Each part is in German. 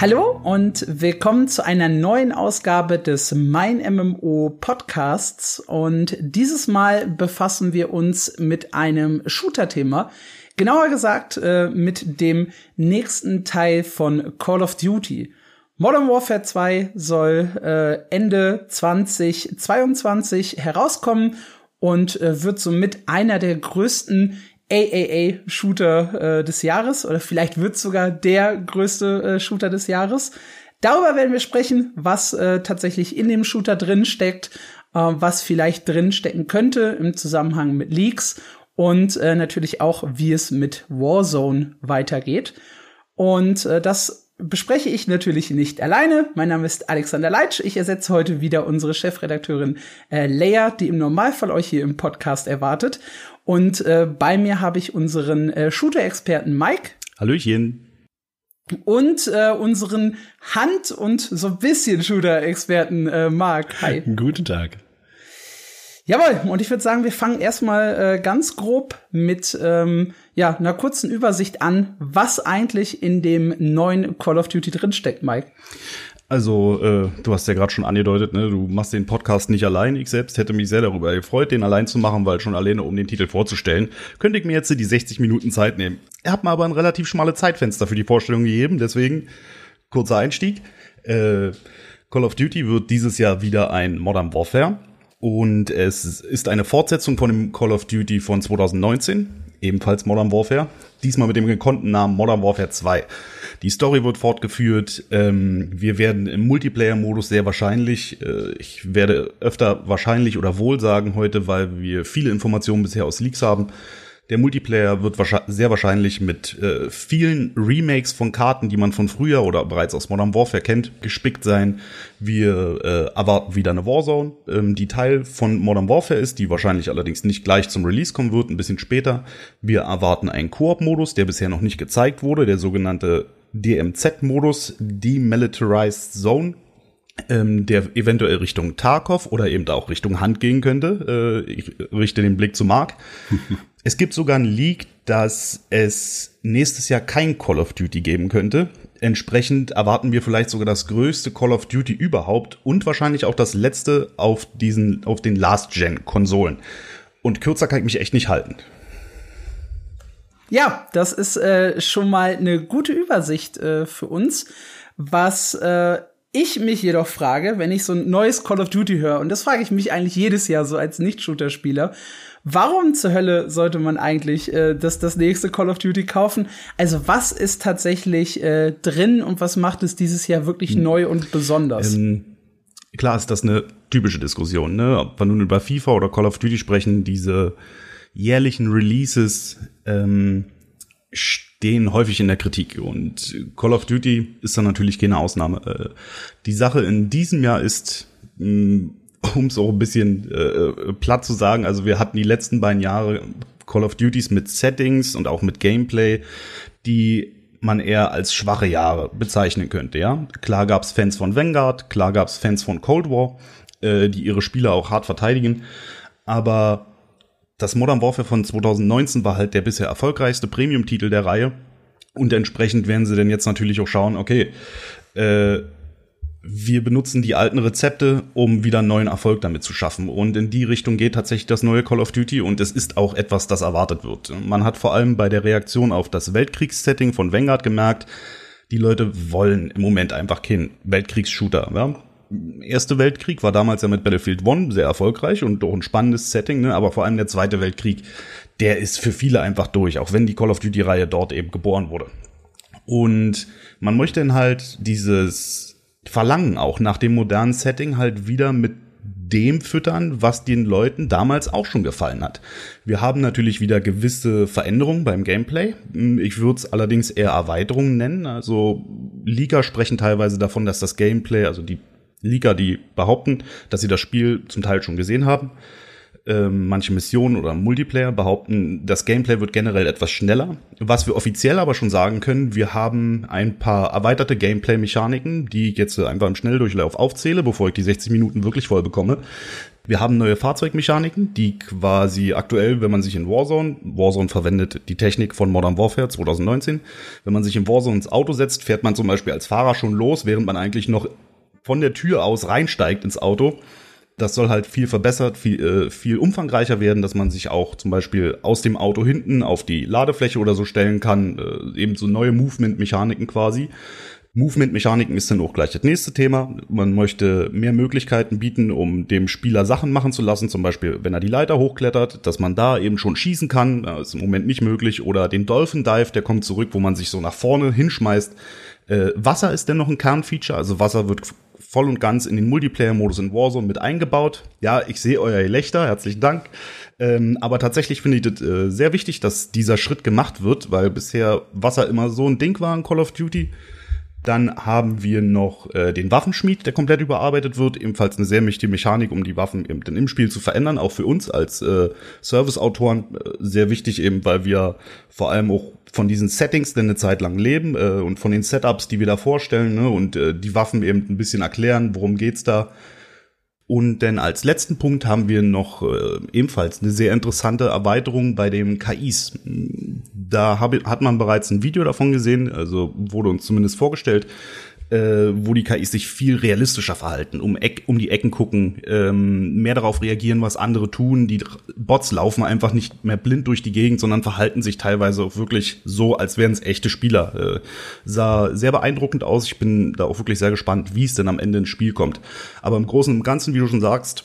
Hallo und willkommen zu einer neuen Ausgabe des Mein MMO Podcasts. Und dieses Mal befassen wir uns mit einem Shooter-Thema. Genauer gesagt äh, mit dem nächsten Teil von Call of Duty. Modern Warfare 2 soll äh, Ende 2022 herauskommen und äh, wird somit einer der größten AAA-Shooter äh, des Jahres oder vielleicht wird sogar der größte äh, Shooter des Jahres. Darüber werden wir sprechen, was äh, tatsächlich in dem Shooter drin steckt, äh, was vielleicht drin stecken könnte im Zusammenhang mit Leaks und äh, natürlich auch, wie es mit Warzone weitergeht. Und äh, das bespreche ich natürlich nicht alleine. Mein Name ist Alexander Leitsch. Ich ersetze heute wieder unsere Chefredakteurin äh, Leia, die im Normalfall euch hier im Podcast erwartet. Und äh, bei mir habe ich unseren äh, Shooter-Experten Mike. Hallöchen. Und äh, unseren Hand- und so ein bisschen Shooter-Experten äh, Marc. Hi. Guten Tag. Jawohl, und ich würde sagen, wir fangen erstmal äh, ganz grob mit ähm, ja, einer kurzen Übersicht an, was eigentlich in dem neuen Call of Duty drinsteckt, Mike. Also, äh, du hast ja gerade schon angedeutet, ne, du machst den Podcast nicht allein. Ich selbst hätte mich sehr darüber gefreut, den allein zu machen, weil schon alleine, um den Titel vorzustellen, könnte ich mir jetzt die 60 Minuten Zeit nehmen. Er hat mir aber ein relativ schmale Zeitfenster für die Vorstellung gegeben, deswegen kurzer Einstieg. Äh, Call of Duty wird dieses Jahr wieder ein Modern Warfare. Und es ist eine Fortsetzung von dem Call of Duty von 2019, ebenfalls Modern Warfare. Diesmal mit dem gekonnten Namen Modern Warfare 2. Die Story wird fortgeführt. Ähm, wir werden im Multiplayer-Modus sehr wahrscheinlich, äh, ich werde öfter wahrscheinlich oder wohl sagen heute, weil wir viele Informationen bisher aus Leaks haben, der Multiplayer wird sehr wahrscheinlich mit äh, vielen Remakes von Karten, die man von früher oder bereits aus Modern Warfare kennt, gespickt sein. Wir äh, erwarten wieder eine Warzone, ähm, die Teil von Modern Warfare ist, die wahrscheinlich allerdings nicht gleich zum Release kommen wird, ein bisschen später. Wir erwarten einen Koop-Modus, der bisher noch nicht gezeigt wurde, der sogenannte DMZ-Modus, Demilitarized Zone ähm, der eventuell Richtung Tarkov oder eben auch Richtung Hand gehen könnte. Äh, ich richte den Blick zu Mark. Es gibt sogar ein Leak, dass es nächstes Jahr kein Call of Duty geben könnte. Entsprechend erwarten wir vielleicht sogar das größte Call of Duty überhaupt und wahrscheinlich auch das letzte auf diesen, auf den Last-Gen-Konsolen. Und kürzer kann ich mich echt nicht halten. Ja, das ist äh, schon mal eine gute Übersicht äh, für uns. Was äh, ich mich jedoch frage, wenn ich so ein neues Call of Duty höre, und das frage ich mich eigentlich jedes Jahr so als Nicht-Shooter-Spieler, warum zur Hölle sollte man eigentlich äh, das, das nächste Call of Duty kaufen? Also was ist tatsächlich äh, drin und was macht es dieses Jahr wirklich hm. neu und besonders? Ähm, klar ist das eine typische Diskussion, ne? Ob wir nun über FIFA oder Call of Duty sprechen, diese jährlichen Releases ähm, stehen häufig in der Kritik und Call of Duty ist dann natürlich keine Ausnahme. Äh, die Sache in diesem Jahr ist, mm, um es auch ein bisschen äh, platt zu sagen, also wir hatten die letzten beiden Jahre Call of Duties mit Settings und auch mit Gameplay, die man eher als schwache Jahre bezeichnen könnte. Ja, klar gab's Fans von Vanguard, klar gab's Fans von Cold War, äh, die ihre Spieler auch hart verteidigen, aber das Modern Warfare von 2019 war halt der bisher erfolgreichste Premium-Titel der Reihe. Und entsprechend werden sie denn jetzt natürlich auch schauen, okay, äh, wir benutzen die alten Rezepte, um wieder einen neuen Erfolg damit zu schaffen. Und in die Richtung geht tatsächlich das neue Call of Duty und es ist auch etwas, das erwartet wird. Man hat vor allem bei der Reaktion auf das Weltkriegssetting von Vanguard gemerkt, die Leute wollen im Moment einfach keinen Weltkriegsshooter. Ja? Erste Weltkrieg war damals ja mit Battlefield One sehr erfolgreich und doch ein spannendes Setting, ne? aber vor allem der Zweite Weltkrieg, der ist für viele einfach durch, auch wenn die Call of Duty-Reihe dort eben geboren wurde. Und man möchte dann halt dieses Verlangen auch nach dem modernen Setting halt wieder mit dem füttern, was den Leuten damals auch schon gefallen hat. Wir haben natürlich wieder gewisse Veränderungen beim Gameplay. Ich würde es allerdings eher Erweiterungen nennen. Also Liga sprechen teilweise davon, dass das Gameplay, also die Liga, die behaupten, dass sie das Spiel zum Teil schon gesehen haben. Ähm, manche Missionen oder Multiplayer behaupten, das Gameplay wird generell etwas schneller. Was wir offiziell aber schon sagen können, wir haben ein paar erweiterte Gameplay-Mechaniken, die ich jetzt einfach im Schnelldurchlauf aufzähle, bevor ich die 60 Minuten wirklich voll bekomme. Wir haben neue Fahrzeugmechaniken, die quasi aktuell, wenn man sich in Warzone, Warzone verwendet die Technik von Modern Warfare 2019, wenn man sich in Warzone ins Auto setzt, fährt man zum Beispiel als Fahrer schon los, während man eigentlich noch von der Tür aus reinsteigt ins Auto. Das soll halt viel verbessert, viel, äh, viel umfangreicher werden, dass man sich auch zum Beispiel aus dem Auto hinten auf die Ladefläche oder so stellen kann. Äh, eben so neue Movement-Mechaniken quasi. Movement-Mechaniken ist dann auch gleich das nächste Thema. Man möchte mehr Möglichkeiten bieten, um dem Spieler Sachen machen zu lassen. Zum Beispiel, wenn er die Leiter hochklettert, dass man da eben schon schießen kann. Das ist im Moment nicht möglich. Oder den Dolphin Dive, der kommt zurück, wo man sich so nach vorne hinschmeißt. Äh, Wasser ist dennoch ein Kernfeature. Also Wasser wird voll und ganz in den Multiplayer-Modus in Warzone mit eingebaut. Ja, ich sehe euer Gelächter, herzlichen Dank. Ähm, aber tatsächlich finde ich das äh, sehr wichtig, dass dieser Schritt gemacht wird, weil bisher Wasser immer so ein Ding war in Call of Duty. Dann haben wir noch äh, den Waffenschmied, der komplett überarbeitet wird. Ebenfalls eine sehr mächtige Mechanik, um die Waffen eben dann im Spiel zu verändern. Auch für uns als äh, Serviceautoren äh, sehr wichtig eben, weil wir vor allem auch von diesen Settings denn eine Zeit lang leben äh, und von den Setups, die wir da vorstellen ne, und äh, die Waffen eben ein bisschen erklären, worum geht's da. Und denn als letzten Punkt haben wir noch äh, ebenfalls eine sehr interessante Erweiterung bei den KIs. Da hab, hat man bereits ein Video davon gesehen, also wurde uns zumindest vorgestellt, äh, wo die KIs sich viel realistischer verhalten, um, Eck, um die Ecken gucken, ähm, mehr darauf reagieren, was andere tun. Die Bots laufen einfach nicht mehr blind durch die Gegend, sondern verhalten sich teilweise auch wirklich so, als wären es echte Spieler. Äh, sah sehr beeindruckend aus. Ich bin da auch wirklich sehr gespannt, wie es denn am Ende ins Spiel kommt. Aber im Großen und Ganzen, wie du schon sagst,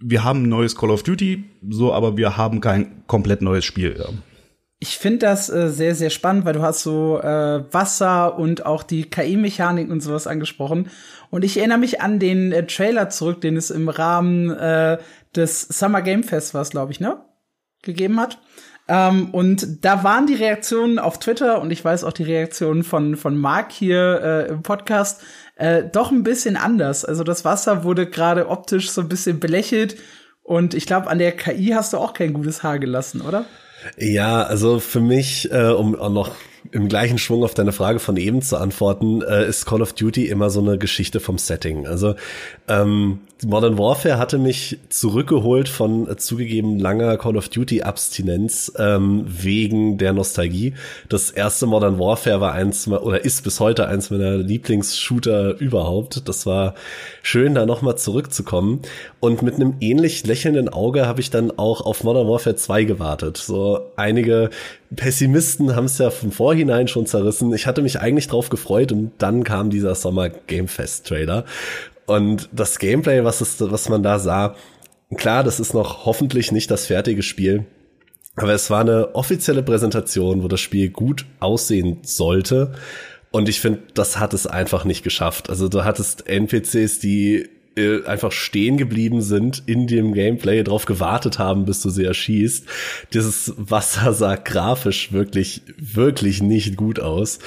wir haben ein neues Call of Duty, so, aber wir haben kein komplett neues Spiel. Ja. Ich finde das äh, sehr, sehr spannend, weil du hast so äh, Wasser und auch die KI-Mechanik und sowas angesprochen. Und ich erinnere mich an den äh, Trailer zurück, den es im Rahmen äh, des Summer Game Fest war, glaube ich, ne? Gegeben hat. Ähm, und da waren die Reaktionen auf Twitter und ich weiß auch die Reaktionen von, von Mark hier äh, im Podcast äh, doch ein bisschen anders. Also das Wasser wurde gerade optisch so ein bisschen belächelt und ich glaube, an der KI hast du auch kein gutes Haar gelassen, oder? Ja, also für mich, äh, um auch noch im gleichen Schwung auf deine Frage von eben zu antworten, äh, ist Call of Duty immer so eine Geschichte vom Setting. Also ähm, Modern Warfare hatte mich zurückgeholt von äh, zugegeben langer Call of Duty Abstinenz ähm, wegen der Nostalgie. Das erste Modern Warfare war eins oder ist bis heute eins meiner Lieblingsshooter überhaupt. Das war schön, da nochmal zurückzukommen. Und mit einem ähnlich lächelnden Auge habe ich dann auch auf Modern Warfare 2 gewartet. So einige Pessimisten haben es ja vom Vorhinein schon zerrissen. Ich hatte mich eigentlich drauf gefreut und dann kam dieser Sommer Game Fest Trailer und das Gameplay, was, ist, was man da sah, klar, das ist noch hoffentlich nicht das fertige Spiel. Aber es war eine offizielle Präsentation, wo das Spiel gut aussehen sollte. Und ich finde, das hat es einfach nicht geschafft. Also du hattest NPCs, die äh, einfach stehen geblieben sind in dem Gameplay, drauf gewartet haben, bis du sie erschießt. Dieses Wasser sah grafisch wirklich, wirklich nicht gut aus.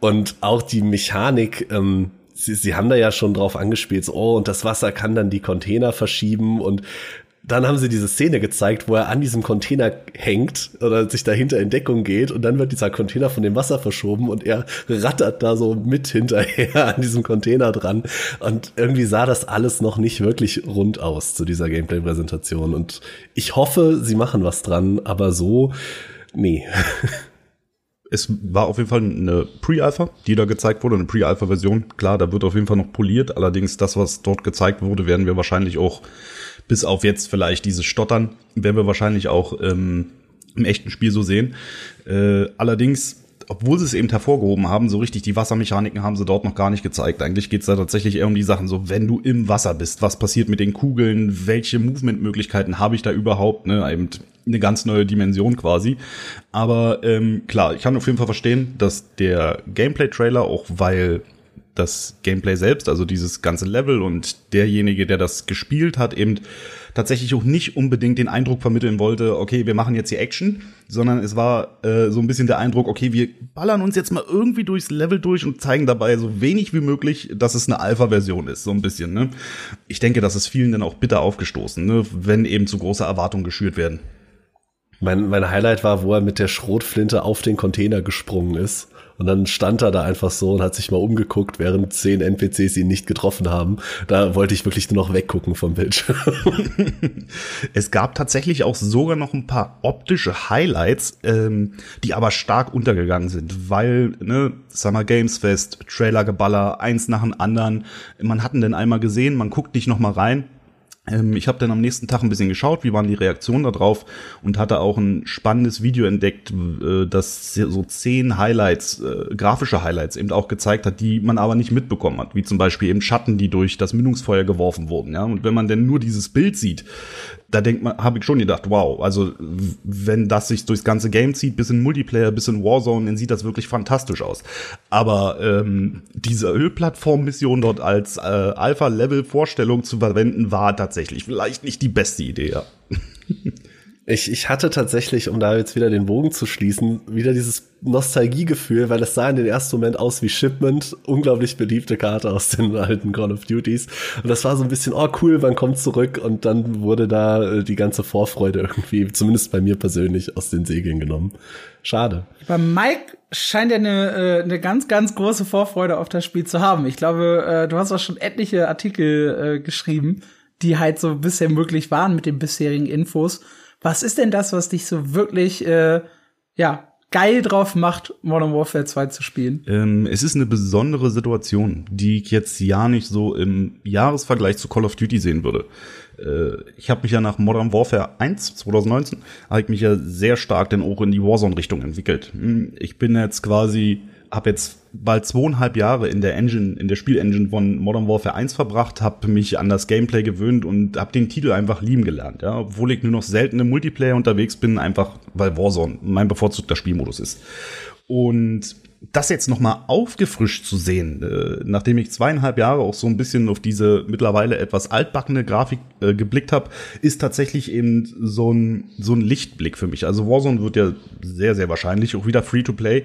Und auch die Mechanik, ähm, sie, sie haben da ja schon drauf angespielt, so, oh, und das Wasser kann dann die Container verschieben und dann haben sie diese Szene gezeigt, wo er an diesem Container hängt oder sich dahinter in Deckung geht und dann wird dieser Container von dem Wasser verschoben und er rattert da so mit hinterher an diesem Container dran und irgendwie sah das alles noch nicht wirklich rund aus zu dieser Gameplay-Präsentation und ich hoffe, sie machen was dran, aber so, nee. es war auf jeden Fall eine Pre-Alpha, die da gezeigt wurde, eine Pre-Alpha-Version. Klar, da wird auf jeden Fall noch poliert. Allerdings das, was dort gezeigt wurde, werden wir wahrscheinlich auch bis auf jetzt vielleicht dieses Stottern, werden wir wahrscheinlich auch ähm, im echten Spiel so sehen. Äh, allerdings obwohl sie es eben hervorgehoben haben, so richtig die Wassermechaniken haben sie dort noch gar nicht gezeigt. Eigentlich geht es da tatsächlich eher um die Sachen, so wenn du im Wasser bist, was passiert mit den Kugeln, welche Movement-Möglichkeiten habe ich da überhaupt, ne? Eben eine ganz neue Dimension quasi. Aber ähm, klar, ich kann auf jeden Fall verstehen, dass der Gameplay-Trailer, auch weil das Gameplay selbst, also dieses ganze Level und derjenige, der das gespielt hat, eben tatsächlich auch nicht unbedingt den Eindruck vermitteln wollte, okay, wir machen jetzt hier Action, sondern es war äh, so ein bisschen der Eindruck, okay, wir ballern uns jetzt mal irgendwie durchs Level durch und zeigen dabei so wenig wie möglich, dass es eine Alpha-Version ist, so ein bisschen. Ne? Ich denke, das ist vielen dann auch bitter aufgestoßen, ne? wenn eben zu große Erwartungen geschürt werden. Mein, mein Highlight war, wo er mit der Schrotflinte auf den Container gesprungen ist. Und dann stand er da einfach so und hat sich mal umgeguckt, während zehn NPCs ihn nicht getroffen haben. Da wollte ich wirklich nur noch weggucken vom Bildschirm. es gab tatsächlich auch sogar noch ein paar optische Highlights, ähm, die aber stark untergegangen sind, weil, ne, Summer Games Fest, Trailergeballer, eins nach dem anderen. Man hat ihn denn einmal gesehen, man guckt nicht noch mal rein ich habe dann am nächsten Tag ein bisschen geschaut, wie waren die Reaktionen darauf und hatte auch ein spannendes Video entdeckt, äh, das so zehn Highlights, äh, grafische Highlights eben auch gezeigt hat, die man aber nicht mitbekommen hat, wie zum Beispiel eben Schatten, die durch das Mündungsfeuer geworfen wurden. Ja, und wenn man denn nur dieses Bild sieht, da denkt man, habe ich schon gedacht, wow, also wenn das sich durchs ganze Game zieht, bis in Multiplayer, bis in Warzone, dann sieht das wirklich fantastisch aus. Aber ähm, diese Ölplattform-Mission dort als äh, Alpha-Level-Vorstellung zu verwenden, war tatsächlich vielleicht nicht die beste Idee. Ja. Ich, ich hatte tatsächlich, um da jetzt wieder den Bogen zu schließen, wieder dieses Nostalgiegefühl, weil es sah in den ersten Moment aus wie Shipment, unglaublich beliebte Karte aus den alten Call of Duties. Und das war so ein bisschen, oh cool, man kommt zurück und dann wurde da äh, die ganze Vorfreude irgendwie, zumindest bei mir persönlich, aus den Segeln genommen. Schade. Bei Mike scheint er eine, äh, eine ganz, ganz große Vorfreude auf das Spiel zu haben. Ich glaube, äh, du hast auch schon etliche Artikel geschrieben, die halt so bisher möglich waren mit den bisherigen Infos. Was ist denn das, was dich so wirklich, äh, ja, geil drauf macht, Modern Warfare 2 zu spielen? Ähm, es ist eine besondere Situation, die ich jetzt ja nicht so im Jahresvergleich zu Call of Duty sehen würde. Äh, ich habe mich ja nach Modern Warfare 1 2019 habe ich mich ja sehr stark dann auch in die Warzone-Richtung entwickelt. Hm, ich bin jetzt quasi habe jetzt bald zweieinhalb Jahre in der Engine, in der Spielengine von Modern Warfare 1 verbracht, habe mich an das Gameplay gewöhnt und habe den Titel einfach lieben gelernt, ja, obwohl ich nur noch selten im Multiplayer unterwegs bin, einfach weil Warzone mein bevorzugter Spielmodus ist. Und das jetzt noch mal aufgefrischt zu sehen, äh, nachdem ich zweieinhalb Jahre auch so ein bisschen auf diese mittlerweile etwas altbackene Grafik äh, geblickt habe, ist tatsächlich eben so ein so ein Lichtblick für mich. Also Warzone wird ja sehr sehr wahrscheinlich auch wieder Free to Play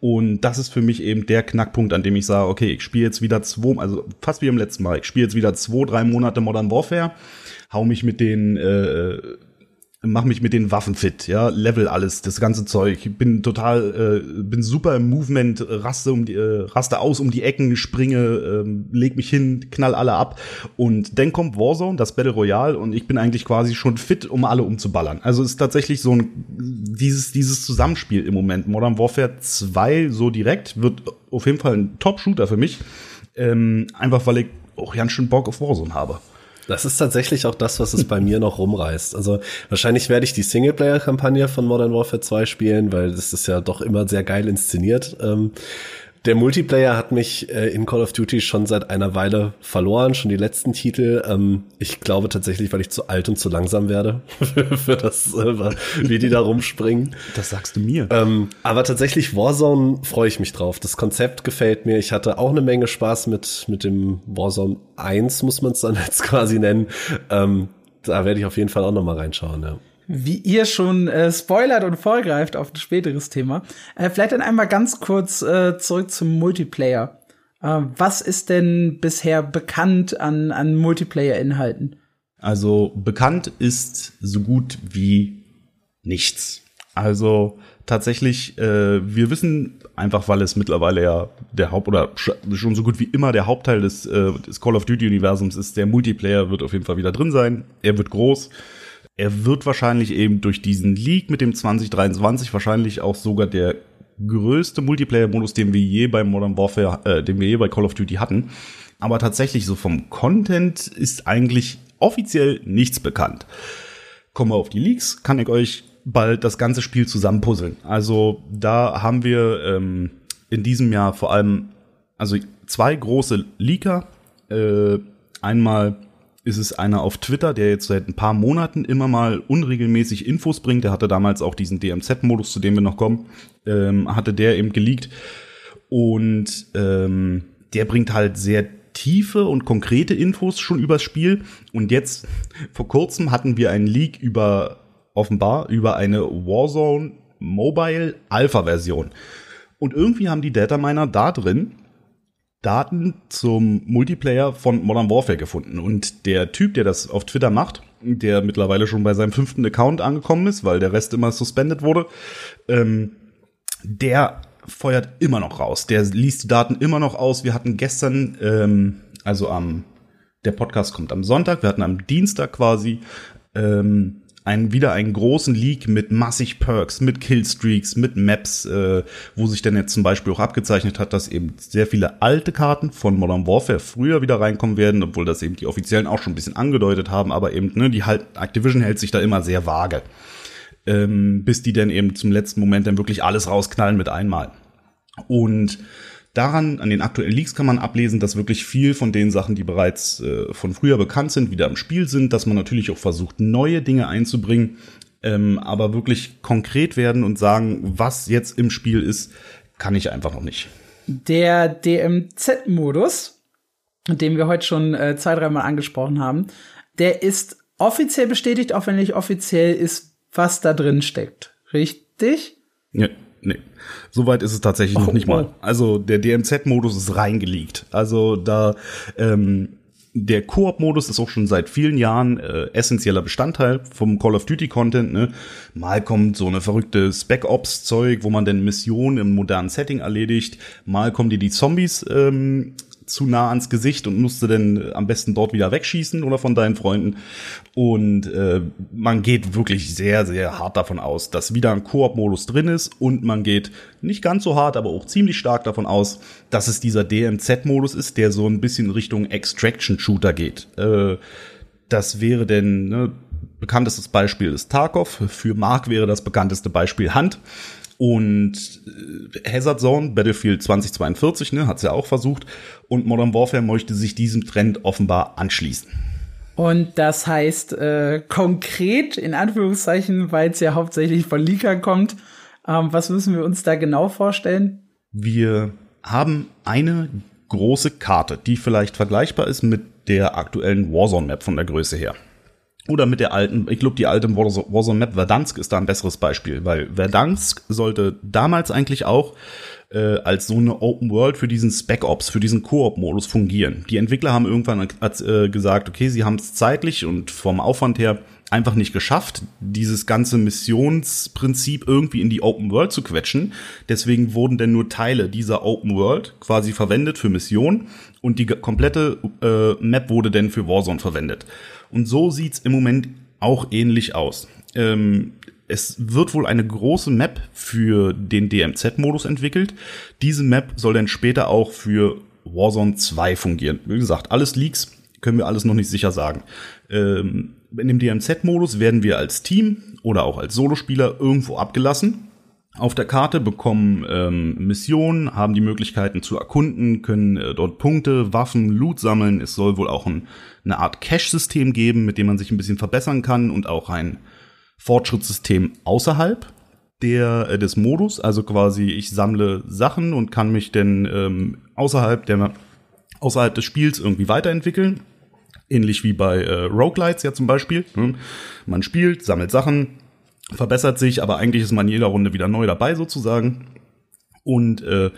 und das ist für mich eben der Knackpunkt, an dem ich sage, okay, ich spiele jetzt wieder zwei, also fast wie im letzten Mal, ich spiele jetzt wieder zwei drei Monate Modern Warfare, hau mich mit den äh, mach mich mit den Waffen fit, ja, level alles, das ganze Zeug. Bin total, äh, bin super im Movement, raste um die, äh, raste aus um die Ecken, springe, äh, leg mich hin, knall alle ab. Und dann kommt Warzone, das Battle Royale, und ich bin eigentlich quasi schon fit, um alle umzuballern. Also ist tatsächlich so ein dieses dieses Zusammenspiel im Moment. Modern Warfare 2 so direkt wird auf jeden Fall ein Top-Shooter für mich, ähm, einfach weil ich auch ganz schön Bock auf Warzone habe. Das ist tatsächlich auch das, was es bei mir noch rumreißt. Also wahrscheinlich werde ich die Singleplayer-Kampagne von Modern Warfare 2 spielen, weil das ist ja doch immer sehr geil inszeniert. Ähm, der Multiplayer hat mich äh, in Call of Duty schon seit einer Weile verloren, schon die letzten Titel. Ähm, ich glaube tatsächlich, weil ich zu alt und zu langsam werde für das, äh, wie die da rumspringen. Das sagst du mir. Ähm, aber tatsächlich Warzone freue ich mich drauf. Das Konzept gefällt mir. Ich hatte auch eine Menge Spaß mit mit dem Warzone 1, muss man es dann jetzt quasi nennen. Ähm, da werde ich auf jeden Fall auch noch mal reinschauen. Ja wie ihr schon äh, spoilert und vorgreift auf ein späteres Thema. Äh, vielleicht dann einmal ganz kurz äh, zurück zum Multiplayer. Äh, was ist denn bisher bekannt an, an Multiplayer-Inhalten? Also bekannt ist so gut wie nichts. Also tatsächlich, äh, wir wissen einfach, weil es mittlerweile ja der Haupt- oder schon so gut wie immer der Hauptteil des, äh, des Call of Duty-Universums ist, der Multiplayer wird auf jeden Fall wieder drin sein. Er wird groß. Er wird wahrscheinlich eben durch diesen Leak mit dem 2023 wahrscheinlich auch sogar der größte Multiplayer-Modus, den wir je bei Modern Warfare, äh, den wir je bei Call of Duty hatten. Aber tatsächlich so vom Content ist eigentlich offiziell nichts bekannt. Kommen wir auf die Leaks, kann ich euch bald das ganze Spiel zusammenpuzzeln. Also da haben wir ähm, in diesem Jahr vor allem also zwei große Leaker. Äh, einmal ist es einer auf Twitter, der jetzt seit ein paar Monaten immer mal unregelmäßig Infos bringt. Der hatte damals auch diesen DMZ-Modus, zu dem wir noch kommen, ähm, hatte der eben geleakt. Und ähm, der bringt halt sehr tiefe und konkrete Infos schon übers Spiel. Und jetzt, vor kurzem hatten wir einen Leak über, offenbar, über eine Warzone Mobile Alpha-Version. Und irgendwie haben die Dataminer da drin Daten zum Multiplayer von Modern Warfare gefunden. Und der Typ, der das auf Twitter macht, der mittlerweile schon bei seinem fünften Account angekommen ist, weil der Rest immer suspended wurde. Ähm, der feuert immer noch raus. Der liest die Daten immer noch aus. Wir hatten gestern, ähm, also am, der Podcast kommt am Sonntag, wir hatten am Dienstag quasi ähm, einen, wieder einen großen Leak mit massig Perks, mit Killstreaks, mit Maps, äh, wo sich dann jetzt zum Beispiel auch abgezeichnet hat, dass eben sehr viele alte Karten von Modern Warfare früher wieder reinkommen werden, obwohl das eben die Offiziellen auch schon ein bisschen angedeutet haben, aber eben, ne, die halt, Activision hält sich da immer sehr vage ähm, bis die dann eben zum letzten Moment dann wirklich alles rausknallen mit einmal. Und daran, an den aktuellen Leaks kann man ablesen, dass wirklich viel von den Sachen, die bereits äh, von früher bekannt sind, wieder im Spiel sind, dass man natürlich auch versucht, neue Dinge einzubringen, ähm, aber wirklich konkret werden und sagen, was jetzt im Spiel ist, kann ich einfach noch nicht. Der DMZ-Modus, den wir heute schon äh, zwei, dreimal angesprochen haben, der ist offiziell bestätigt, auch wenn nicht offiziell ist was da drin steckt. Richtig? Ja, nee. Soweit ist es tatsächlich oh, noch nicht mal. Oh. Also der DMZ-Modus ist reingelegt. Also da ähm, der Koop-Modus ist auch schon seit vielen Jahren äh, essentieller Bestandteil vom Call of Duty Content. Ne? Mal kommt so eine verrückte Spec Ops Zeug, wo man dann Missionen im modernen Setting erledigt. Mal kommen dir die Zombies ähm, zu nah ans Gesicht und musste dann am besten dort wieder wegschießen oder von deinen Freunden. Und äh, man geht wirklich sehr, sehr hart davon aus, dass wieder ein Koop-Modus drin ist und man geht nicht ganz so hart, aber auch ziemlich stark davon aus, dass es dieser DMZ-Modus ist, der so ein bisschen Richtung Extraction-Shooter geht. Äh, das wäre denn, ne, bekanntestes Beispiel ist Tarkov. Für Mark wäre das bekannteste Beispiel Hand. Und äh, Hazard Zone, Battlefield 2042, ne, hat's ja auch versucht. Und Modern Warfare möchte sich diesem Trend offenbar anschließen. Und das heißt äh, konkret, in Anführungszeichen, weil es ja hauptsächlich von Leaker kommt, ähm, was müssen wir uns da genau vorstellen? Wir haben eine große Karte, die vielleicht vergleichbar ist mit der aktuellen Warzone-Map von der Größe her. Oder mit der alten, ich glaube, die alte Warzone Map Verdansk ist da ein besseres Beispiel, weil Verdansk sollte damals eigentlich auch äh, als so eine Open World für diesen Spec Ops, für diesen Koop-Modus fungieren. Die Entwickler haben irgendwann äh, gesagt, okay, sie haben es zeitlich und vom Aufwand her einfach nicht geschafft, dieses ganze Missionsprinzip irgendwie in die Open World zu quetschen. Deswegen wurden denn nur Teile dieser Open World quasi verwendet für Missionen und die komplette äh, Map wurde denn für Warzone verwendet. Und so sieht's im Moment auch ähnlich aus. Ähm, es wird wohl eine große Map für den DMZ-Modus entwickelt. Diese Map soll dann später auch für Warzone 2 fungieren. Wie gesagt, alles Leaks, können wir alles noch nicht sicher sagen. Ähm, in dem DMZ-Modus werden wir als Team oder auch als Solospieler irgendwo abgelassen auf der Karte, bekommen ähm, Missionen, haben die Möglichkeiten zu erkunden, können äh, dort Punkte, Waffen, Loot sammeln. Es soll wohl auch ein, eine Art Cache-System geben, mit dem man sich ein bisschen verbessern kann und auch ein Fortschrittssystem außerhalb der äh, des Modus. Also quasi ich sammle Sachen und kann mich denn ähm, außerhalb der außerhalb des Spiels irgendwie weiterentwickeln. Ähnlich wie bei äh, Roguelites ja zum Beispiel. Hm. Man spielt, sammelt Sachen, verbessert sich, aber eigentlich ist man in jeder Runde wieder neu dabei sozusagen. Und äh,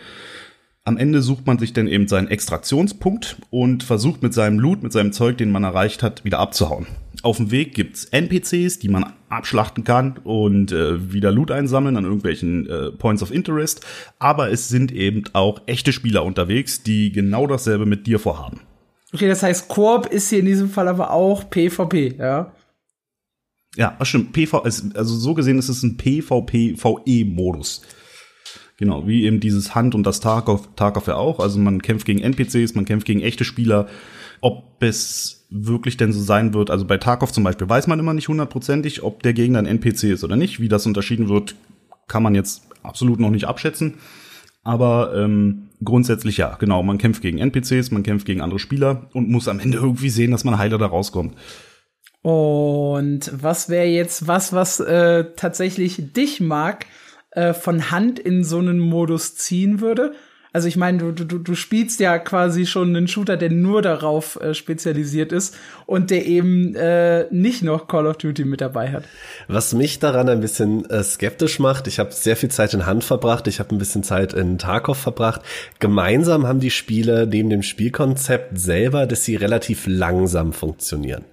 am Ende sucht man sich dann eben seinen Extraktionspunkt und versucht mit seinem Loot, mit seinem Zeug, den man erreicht hat, wieder abzuhauen. Auf dem Weg gibt's NPCs, die man abschlachten kann und äh, wieder Loot einsammeln an irgendwelchen äh, Points of Interest. Aber es sind eben auch echte Spieler unterwegs, die genau dasselbe mit dir vorhaben. Okay, das heißt, Koop ist hier in diesem Fall aber auch PvP, ja? Ja, stimmt. PV, also so gesehen ist es ein PvP-VE-Modus. Genau, wie eben dieses Hand und das Tarkov, Tarkov ja auch. Also man kämpft gegen NPCs, man kämpft gegen echte Spieler. Ob es wirklich denn so sein wird, also bei Tarkov zum Beispiel weiß man immer nicht hundertprozentig, ob der Gegner ein NPC ist oder nicht. Wie das unterschieden wird, kann man jetzt absolut noch nicht abschätzen. Aber ähm, grundsätzlich ja, genau, man kämpft gegen NPCs, man kämpft gegen andere Spieler und muss am Ende irgendwie sehen, dass man heiler da rauskommt. Und was wäre jetzt was, was äh, tatsächlich dich mag, äh, von Hand in so einen Modus ziehen würde? Also ich meine, du, du, du spielst ja quasi schon einen Shooter, der nur darauf äh, spezialisiert ist und der eben äh, nicht noch Call of Duty mit dabei hat. Was mich daran ein bisschen äh, skeptisch macht, ich habe sehr viel Zeit in Hand verbracht, ich habe ein bisschen Zeit in Tarkov verbracht. Gemeinsam haben die Spiele neben dem Spielkonzept selber, dass sie relativ langsam funktionieren.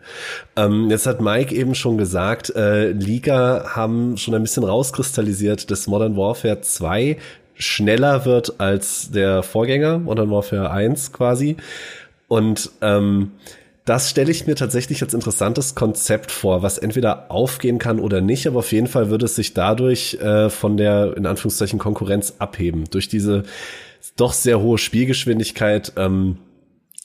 Ähm, jetzt hat Mike eben schon gesagt, äh, Liga haben schon ein bisschen rauskristallisiert, dass Modern Warfare 2 schneller wird als der Vorgänger, Modern Warfare 1 quasi. Und ähm, das stelle ich mir tatsächlich als interessantes Konzept vor, was entweder aufgehen kann oder nicht, aber auf jeden Fall würde es sich dadurch äh, von der, in Anführungszeichen, Konkurrenz abheben. Durch diese doch sehr hohe Spielgeschwindigkeit. Ähm,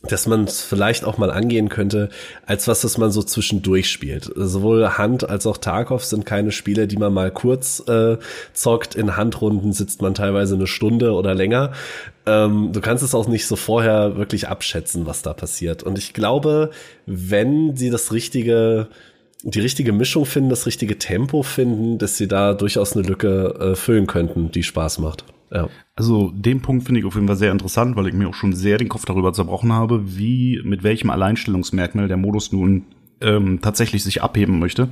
dass man es vielleicht auch mal angehen könnte, als was, das man so zwischendurch spielt. Sowohl Hand als auch Tarkov sind keine Spiele, die man mal kurz äh, zockt. In Handrunden sitzt man teilweise eine Stunde oder länger. Ähm, du kannst es auch nicht so vorher wirklich abschätzen, was da passiert. Und ich glaube, wenn sie das richtige die richtige Mischung finden, das richtige Tempo finden, dass sie da durchaus eine Lücke äh, füllen könnten, die Spaß macht. Ja. Also den Punkt finde ich auf jeden Fall sehr interessant, weil ich mir auch schon sehr den Kopf darüber zerbrochen habe, wie mit welchem Alleinstellungsmerkmal der Modus nun ähm, tatsächlich sich abheben möchte.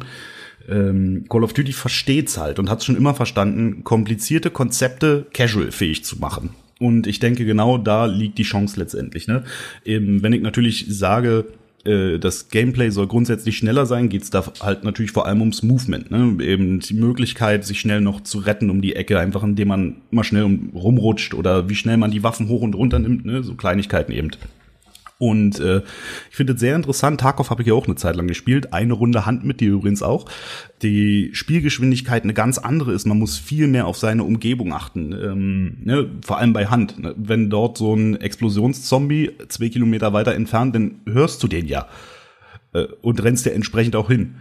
Ähm, Call of Duty versteht's halt und hat schon immer verstanden, komplizierte Konzepte casual fähig zu machen. Und ich denke, genau da liegt die Chance letztendlich. Ne? Eben, wenn ich natürlich sage, äh, das Gameplay soll grundsätzlich schneller sein, geht es da halt natürlich vor allem ums Movement. Ne? Eben die Möglichkeit, sich schnell noch zu retten um die Ecke, einfach indem man immer schnell rumrutscht oder wie schnell man die Waffen hoch und runter nimmt, ne? so Kleinigkeiten eben. Und äh, ich finde es sehr interessant. Tarkov habe ich ja auch eine Zeit lang gespielt. Eine Runde Hand mit dir übrigens auch. Die Spielgeschwindigkeit eine ganz andere ist. Man muss viel mehr auf seine Umgebung achten. Ähm, ne? Vor allem bei Hand. Ne? Wenn dort so ein Explosionszombie zwei Kilometer weiter entfernt, dann hörst du den ja. Äh, und rennst dir entsprechend auch hin.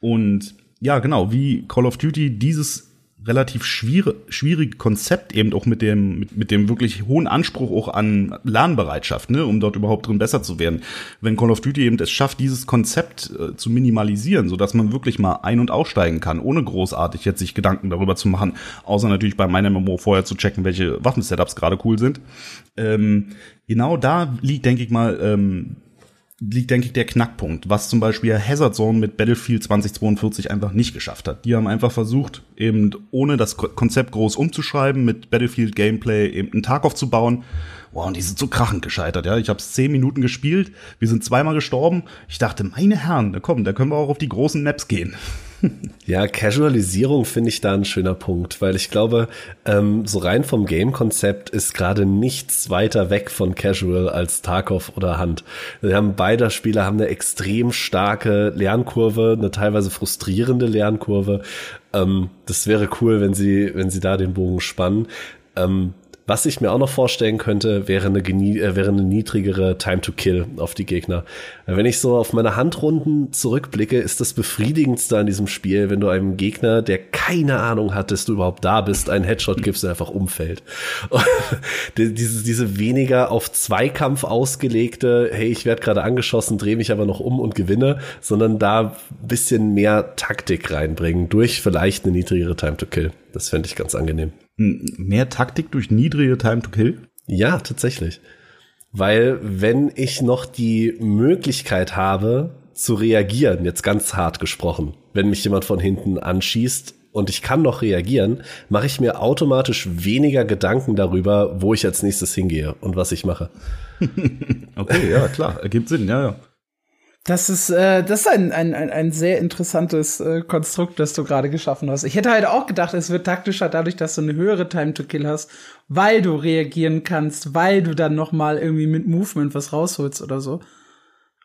Und ja, genau, wie Call of Duty dieses relativ schwierige, schwierige Konzept eben auch mit dem, mit, mit dem wirklich hohen Anspruch auch an Lernbereitschaft, ne, um dort überhaupt drin besser zu werden. Wenn Call of Duty eben es schafft, dieses Konzept äh, zu minimalisieren, so dass man wirklich mal ein- und aussteigen kann, ohne großartig jetzt sich Gedanken darüber zu machen, außer natürlich bei meinem MMO vorher zu checken, welche Waffensetups gerade cool sind. Ähm, genau da liegt, denke ich mal, ähm, liegt, denke ich, der Knackpunkt, was zum Beispiel Hazard Zone mit Battlefield 2042 einfach nicht geschafft hat. Die haben einfach versucht, eben ohne das Konzept groß umzuschreiben, mit Battlefield Gameplay eben einen Tag aufzubauen. Wow, und die sind so krachend gescheitert, ja. Ich habe zehn Minuten gespielt, wir sind zweimal gestorben. Ich dachte, meine Herren, komm, da können wir auch auf die großen Maps gehen. Ja, Casualisierung finde ich da ein schöner Punkt, weil ich glaube, ähm, so rein vom Game-Konzept ist gerade nichts weiter weg von Casual als Tarkov oder Hand. Wir haben beide Spieler haben eine extrem starke Lernkurve, eine teilweise frustrierende Lernkurve. Ähm, das wäre cool, wenn sie, wenn sie da den Bogen spannen. Ähm, was ich mir auch noch vorstellen könnte, wäre eine, äh, wäre eine niedrigere Time to Kill auf die Gegner. Wenn ich so auf meine Handrunden zurückblicke, ist das befriedigendste an diesem Spiel, wenn du einem Gegner, der keine Ahnung hat, dass du überhaupt da bist, einen Headshot gibst und einfach umfällt. diese, diese weniger auf Zweikampf ausgelegte, hey, ich werde gerade angeschossen, drehe mich aber noch um und gewinne, sondern da bisschen mehr Taktik reinbringen durch vielleicht eine niedrigere Time to Kill. Das fände ich ganz angenehm. Mehr Taktik durch niedrige Time to Kill? Ja, tatsächlich. Weil wenn ich noch die Möglichkeit habe zu reagieren, jetzt ganz hart gesprochen, wenn mich jemand von hinten anschießt und ich kann noch reagieren, mache ich mir automatisch weniger Gedanken darüber, wo ich als nächstes hingehe und was ich mache. okay, ja, klar, ergibt Sinn, ja, ja. Das ist, äh, das ist ein, ein, ein sehr interessantes äh, Konstrukt, das du gerade geschaffen hast. Ich hätte halt auch gedacht, es wird taktischer dadurch, dass du eine höhere Time to Kill hast, weil du reagieren kannst, weil du dann noch mal irgendwie mit Movement was rausholst oder so.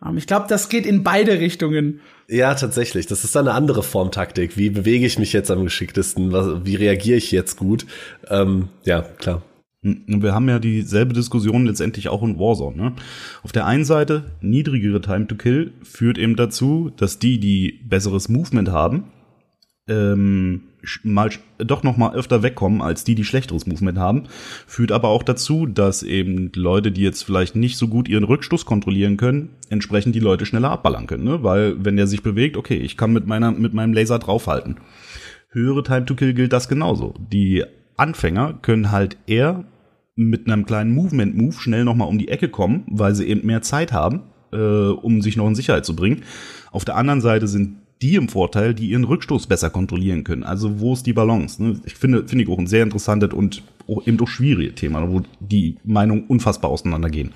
Ähm, ich glaube, das geht in beide Richtungen. Ja, tatsächlich. Das ist eine andere Form Taktik. Wie bewege ich mich jetzt am geschicktesten? Was, wie reagiere ich jetzt gut? Ähm, ja, klar. Wir haben ja dieselbe Diskussion letztendlich auch in Warzone. Ne? Auf der einen Seite, niedrigere Time to Kill führt eben dazu, dass die, die besseres Movement haben, ähm, mal doch noch mal öfter wegkommen als die, die schlechteres Movement haben. Führt aber auch dazu, dass eben Leute, die jetzt vielleicht nicht so gut ihren Rückstoß kontrollieren können, entsprechend die Leute schneller abballern können. Ne? Weil wenn der sich bewegt, okay, ich kann mit meiner mit meinem Laser draufhalten. Höhere Time to Kill gilt das genauso. Die Anfänger können halt eher mit einem kleinen Movement-Move schnell nochmal um die Ecke kommen, weil sie eben mehr Zeit haben, äh, um sich noch in Sicherheit zu bringen. Auf der anderen Seite sind die im Vorteil, die ihren Rückstoß besser kontrollieren können. Also wo ist die Balance? Ne? Ich finde, finde ich auch ein sehr interessantes und auch eben doch schwieriges Thema, wo die Meinungen unfassbar auseinandergehen.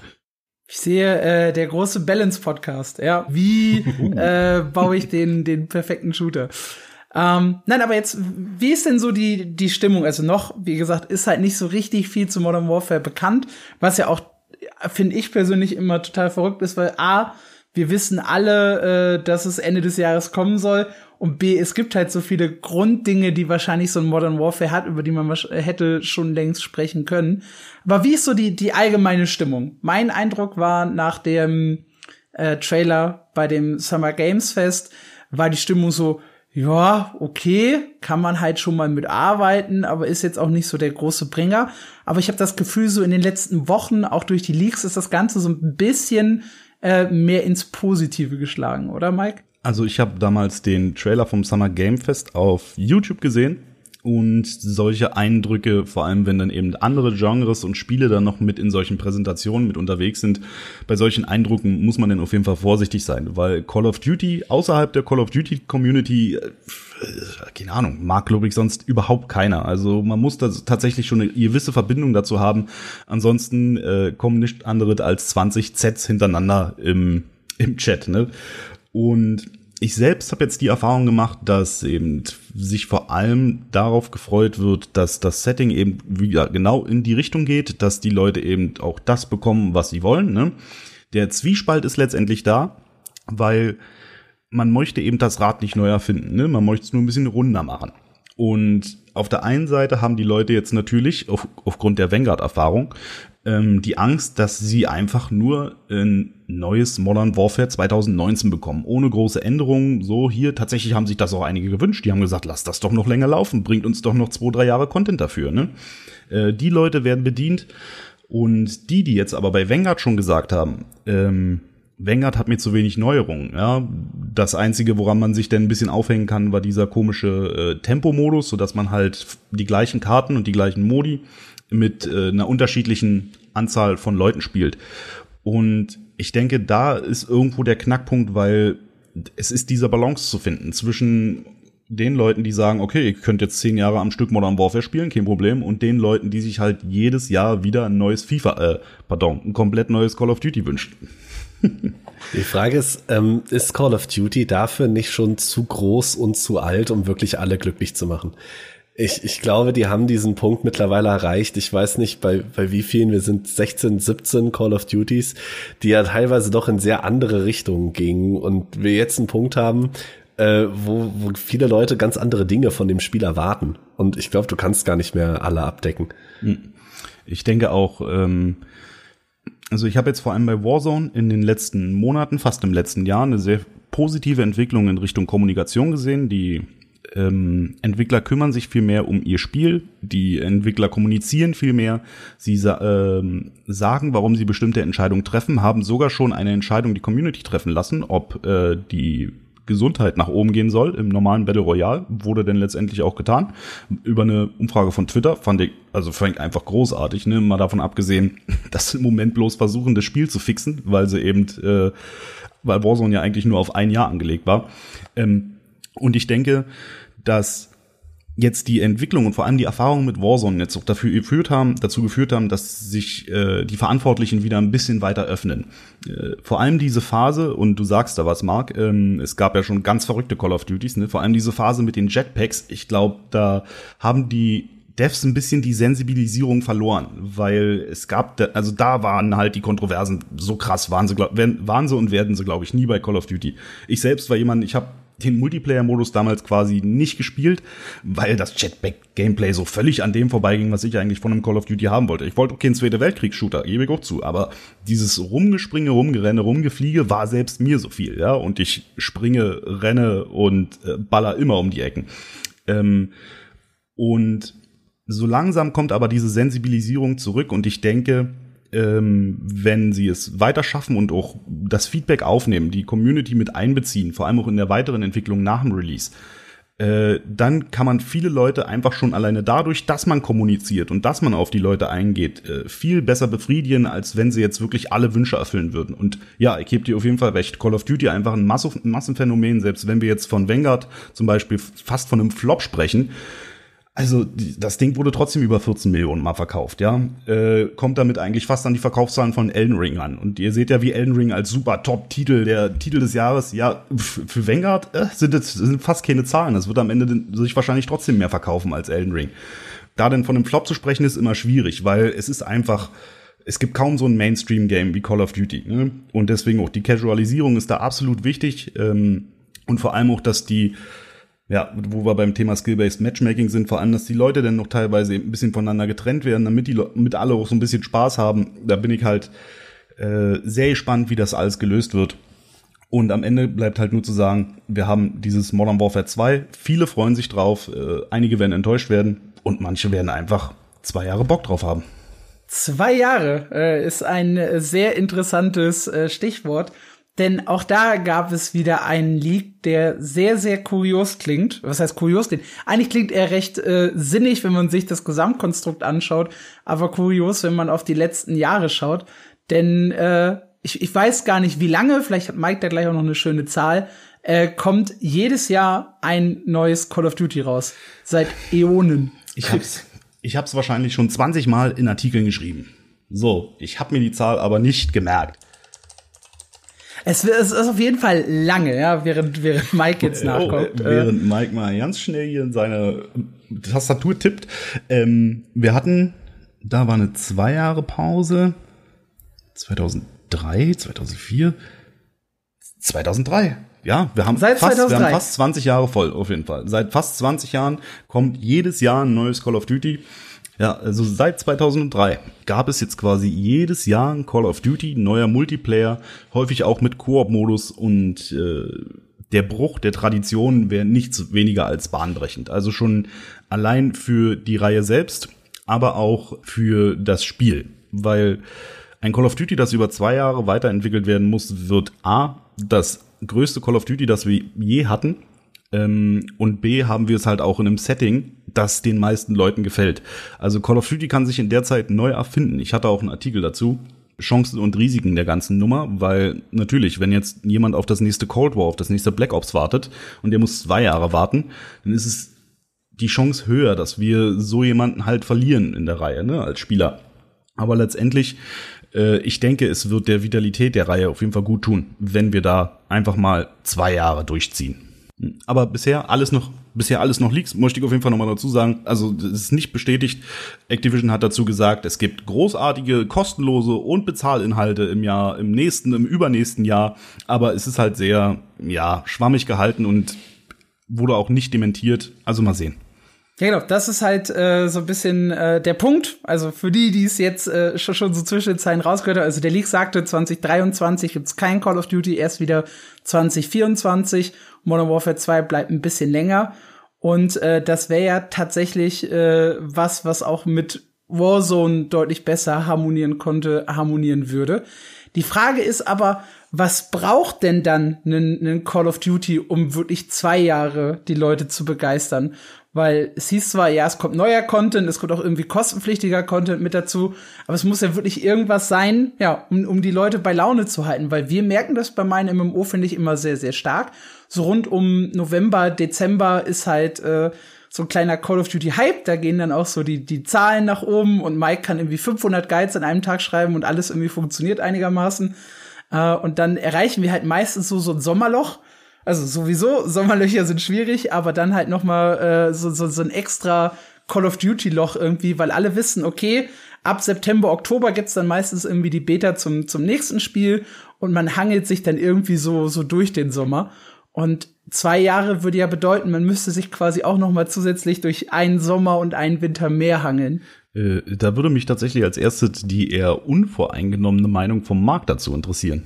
Ich sehe äh, der große Balance-Podcast. Ja, wie äh, baue ich den den perfekten Shooter? Ähm, nein, aber jetzt, wie ist denn so die die Stimmung? Also noch, wie gesagt, ist halt nicht so richtig viel zu Modern Warfare bekannt, was ja auch finde ich persönlich immer total verrückt ist, weil a wir wissen alle, äh, dass es Ende des Jahres kommen soll. Und B, es gibt halt so viele Grunddinge, die wahrscheinlich so ein Modern Warfare hat, über die man hätte schon längst sprechen können. Aber wie ist so die, die allgemeine Stimmung? Mein Eindruck war nach dem äh, Trailer bei dem Summer Games Fest, war die Stimmung so, ja, okay, kann man halt schon mal mitarbeiten, aber ist jetzt auch nicht so der große Bringer. Aber ich habe das Gefühl, so in den letzten Wochen, auch durch die Leaks, ist das Ganze so ein bisschen äh, mehr ins Positive geschlagen, oder Mike? Also ich habe damals den Trailer vom Summer Game Fest auf YouTube gesehen und solche Eindrücke, vor allem wenn dann eben andere Genres und Spiele dann noch mit in solchen Präsentationen mit unterwegs sind, bei solchen Eindrücken muss man dann auf jeden Fall vorsichtig sein, weil Call of Duty außerhalb der Call of Duty Community äh, keine Ahnung, mag glaube ich sonst überhaupt keiner. Also man muss da tatsächlich schon eine gewisse Verbindung dazu haben. Ansonsten äh, kommen nicht andere als 20 Zs hintereinander im, im Chat. Ne? Und ich selbst habe jetzt die Erfahrung gemacht, dass eben sich vor allem darauf gefreut wird, dass das Setting eben wieder genau in die Richtung geht, dass die Leute eben auch das bekommen, was sie wollen. Ne? Der Zwiespalt ist letztendlich da, weil man möchte eben das Rad nicht neu erfinden, ne? man möchte es nur ein bisschen runder machen. Und auf der einen Seite haben die Leute jetzt natürlich auf, aufgrund der Vanguard-Erfahrung ähm, die Angst, dass sie einfach nur ein neues Modern Warfare 2019 bekommen, ohne große Änderungen. So hier tatsächlich haben sich das auch einige gewünscht. Die haben gesagt, lass das doch noch länger laufen, bringt uns doch noch zwei, drei Jahre Content dafür. Ne? Äh, die Leute werden bedient und die, die jetzt aber bei Vanguard schon gesagt haben, ähm, Vanguard hat mir zu wenig Neuerungen. Ja, das einzige, woran man sich denn ein bisschen aufhängen kann, war dieser komische äh, Tempomodus, so dass man halt die gleichen Karten und die gleichen Modi mit äh, einer unterschiedlichen Anzahl von Leuten spielt. Und ich denke, da ist irgendwo der Knackpunkt, weil es ist dieser Balance zu finden zwischen den Leuten, die sagen, okay, ich könnte jetzt zehn Jahre am Stück Modern Warfare spielen, kein Problem, und den Leuten, die sich halt jedes Jahr wieder ein neues FIFA, äh, pardon, ein komplett neues Call of Duty wünschen. Die Frage ist, ähm, ist Call of Duty dafür nicht schon zu groß und zu alt, um wirklich alle glücklich zu machen? Ich, ich glaube, die haben diesen Punkt mittlerweile erreicht. Ich weiß nicht, bei, bei wie vielen, wir sind 16, 17 Call of Duties, die ja teilweise doch in sehr andere Richtungen gingen und wir jetzt einen Punkt haben, äh, wo, wo viele Leute ganz andere Dinge von dem Spiel erwarten. Und ich glaube, du kannst gar nicht mehr alle abdecken. Hm. Ich denke auch, ähm, also ich habe jetzt vor allem bei Warzone in den letzten Monaten, fast im letzten Jahr, eine sehr positive Entwicklung in Richtung Kommunikation gesehen. Die ähm, Entwickler kümmern sich viel mehr um ihr Spiel, die Entwickler kommunizieren viel mehr, sie sa ähm, sagen, warum sie bestimmte Entscheidungen treffen, haben sogar schon eine Entscheidung die Community treffen lassen, ob äh, die Gesundheit nach oben gehen soll im normalen Battle Royale, wurde denn letztendlich auch getan. Über eine Umfrage von Twitter fand ich, also fängt einfach großartig, ne? Mal davon abgesehen, dass sie im Moment bloß versuchen, das Spiel zu fixen, weil sie eben, äh, weil Warzone ja eigentlich nur auf ein Jahr angelegt war. Ähm, und ich denke, dass jetzt die Entwicklung und vor allem die Erfahrungen mit Warzone jetzt auch dafür geführt haben, dazu geführt haben, dass sich äh, die Verantwortlichen wieder ein bisschen weiter öffnen. Äh, vor allem diese Phase, und du sagst da was, Marc, ähm, es gab ja schon ganz verrückte Call of Duties, ne? vor allem diese Phase mit den Jetpacks, ich glaube, da haben die Devs ein bisschen die Sensibilisierung verloren, weil es gab, also da waren halt die Kontroversen so krass, waren sie, glaub, waren sie und werden sie, glaube ich, nie bei Call of Duty. Ich selbst war jemand, ich habe den Multiplayer-Modus damals quasi nicht gespielt, weil das Jetpack-Gameplay so völlig an dem vorbeiging, was ich eigentlich von einem Call of Duty haben wollte. Ich wollte okay, einen Zweite Weltkriegs-Shooter, gebe ich auch zu, aber dieses Rumgespringe, Rumgerenne, Rumgefliege war selbst mir so viel, ja, und ich springe, renne und äh, baller immer um die Ecken. Ähm, und so langsam kommt aber diese Sensibilisierung zurück und ich denke, ähm, wenn sie es weiter schaffen und auch das Feedback aufnehmen, die Community mit einbeziehen, vor allem auch in der weiteren Entwicklung nach dem Release, äh, dann kann man viele Leute einfach schon alleine dadurch, dass man kommuniziert und dass man auf die Leute eingeht, äh, viel besser befriedigen, als wenn sie jetzt wirklich alle Wünsche erfüllen würden. Und ja, ich gebe dir auf jeden Fall recht. Call of Duty einfach ein Massenphänomen, selbst wenn wir jetzt von Vanguard zum Beispiel fast von einem Flop sprechen, also das Ding wurde trotzdem über 14 Millionen mal verkauft, ja. Äh, kommt damit eigentlich fast an die Verkaufszahlen von Elden Ring an. Und ihr seht ja, wie Elden Ring als super Top-Titel, der Titel des Jahres, ja, für Vanguard äh, sind es sind fast keine Zahlen. Das wird am Ende sich wahrscheinlich trotzdem mehr verkaufen als Elden Ring. Da denn von einem Flop zu sprechen, ist immer schwierig, weil es ist einfach, es gibt kaum so ein Mainstream-Game wie Call of Duty. Ne? Und deswegen auch die Casualisierung ist da absolut wichtig. Ähm, und vor allem auch, dass die ja, wo wir beim Thema Skill-Based Matchmaking sind, vor allem, dass die Leute dann noch teilweise ein bisschen voneinander getrennt werden, damit die mit alle auch so ein bisschen Spaß haben. Da bin ich halt äh, sehr gespannt, wie das alles gelöst wird. Und am Ende bleibt halt nur zu sagen, wir haben dieses Modern Warfare 2. Viele freuen sich drauf, äh, einige werden enttäuscht werden und manche werden einfach zwei Jahre Bock drauf haben. Zwei Jahre äh, ist ein sehr interessantes äh, Stichwort. Denn auch da gab es wieder einen Leak, der sehr, sehr kurios klingt. Was heißt kurios klingt? Eigentlich klingt er recht äh, sinnig, wenn man sich das Gesamtkonstrukt anschaut, aber kurios, wenn man auf die letzten Jahre schaut. Denn äh, ich, ich weiß gar nicht, wie lange, vielleicht hat Mike da gleich auch noch eine schöne Zahl, äh, kommt jedes Jahr ein neues Call of Duty raus. Seit Äonen. Ich hab's, ich hab's wahrscheinlich schon 20 Mal in Artikeln geschrieben. So, ich hab mir die Zahl aber nicht gemerkt. Es, es, ist auf jeden Fall lange, ja, während, während Mike jetzt nachkommt. Oh, während Mike mal ganz schnell hier in seine Tastatur tippt. Ähm, wir hatten, da war eine zwei Jahre Pause. 2003, 2004, 2003. Ja, wir haben, Seit fast, 2003. wir haben fast 20 Jahre voll, auf jeden Fall. Seit fast 20 Jahren kommt jedes Jahr ein neues Call of Duty. Ja, also seit 2003 gab es jetzt quasi jedes Jahr ein Call of Duty, neuer Multiplayer, häufig auch mit Koop-Modus und äh, der Bruch der Tradition wäre nichts weniger als bahnbrechend. Also schon allein für die Reihe selbst, aber auch für das Spiel, weil ein Call of Duty, das über zwei Jahre weiterentwickelt werden muss, wird A, das größte Call of Duty, das wir je hatten, ähm, und B haben wir es halt auch in einem Setting, das den meisten Leuten gefällt. Also Call of Duty kann sich in der Zeit neu erfinden. Ich hatte auch einen Artikel dazu. Chancen und Risiken der ganzen Nummer, weil natürlich, wenn jetzt jemand auf das nächste Cold War, auf das nächste Black Ops wartet und der muss zwei Jahre warten, dann ist es die Chance höher, dass wir so jemanden halt verlieren in der Reihe, ne, als Spieler. Aber letztendlich, äh, ich denke, es wird der Vitalität der Reihe auf jeden Fall gut tun, wenn wir da einfach mal zwei Jahre durchziehen. Aber bisher alles noch, bisher alles noch Leaks, möchte ich auf jeden Fall nochmal dazu sagen. Also, es ist nicht bestätigt. Activision hat dazu gesagt, es gibt großartige, kostenlose und Bezahlinhalte im Jahr, im nächsten, im übernächsten Jahr. Aber es ist halt sehr, ja, schwammig gehalten und wurde auch nicht dementiert. Also mal sehen. Ja, genau, das ist halt äh, so ein bisschen äh, der Punkt. Also für die, die es jetzt äh, schon, schon so zwischen den Zeilen rausgehört haben, also der Leak sagte, 2023 gibt's kein Call of Duty, erst wieder 2024. Modern Warfare 2 bleibt ein bisschen länger. Und äh, das wäre ja tatsächlich äh, was, was auch mit Warzone deutlich besser harmonieren konnte, harmonieren würde. Die Frage ist aber, was braucht denn dann einen Call of Duty, um wirklich zwei Jahre die Leute zu begeistern? Weil es hieß zwar, ja, es kommt neuer Content, es kommt auch irgendwie kostenpflichtiger Content mit dazu, aber es muss ja wirklich irgendwas sein, ja, um, um die Leute bei Laune zu halten, weil wir merken das bei meinem MMO, finde ich, immer sehr, sehr stark. So rund um November, Dezember ist halt äh, so ein kleiner Call of Duty Hype, da gehen dann auch so die, die Zahlen nach oben und Mike kann irgendwie 500 Guides an einem Tag schreiben und alles irgendwie funktioniert einigermaßen. Äh, und dann erreichen wir halt meistens so, so ein Sommerloch, also sowieso, Sommerlöcher sind schwierig, aber dann halt noch mal äh, so, so, so ein extra Call of Duty Loch irgendwie, weil alle wissen, okay, ab September, Oktober gibt's dann meistens irgendwie die Beta zum, zum nächsten Spiel und man hangelt sich dann irgendwie so, so durch den Sommer. Und zwei Jahre würde ja bedeuten, man müsste sich quasi auch noch mal zusätzlich durch einen Sommer und einen Winter mehr hangeln. Äh, da würde mich tatsächlich als erstes die eher unvoreingenommene Meinung vom Markt dazu interessieren.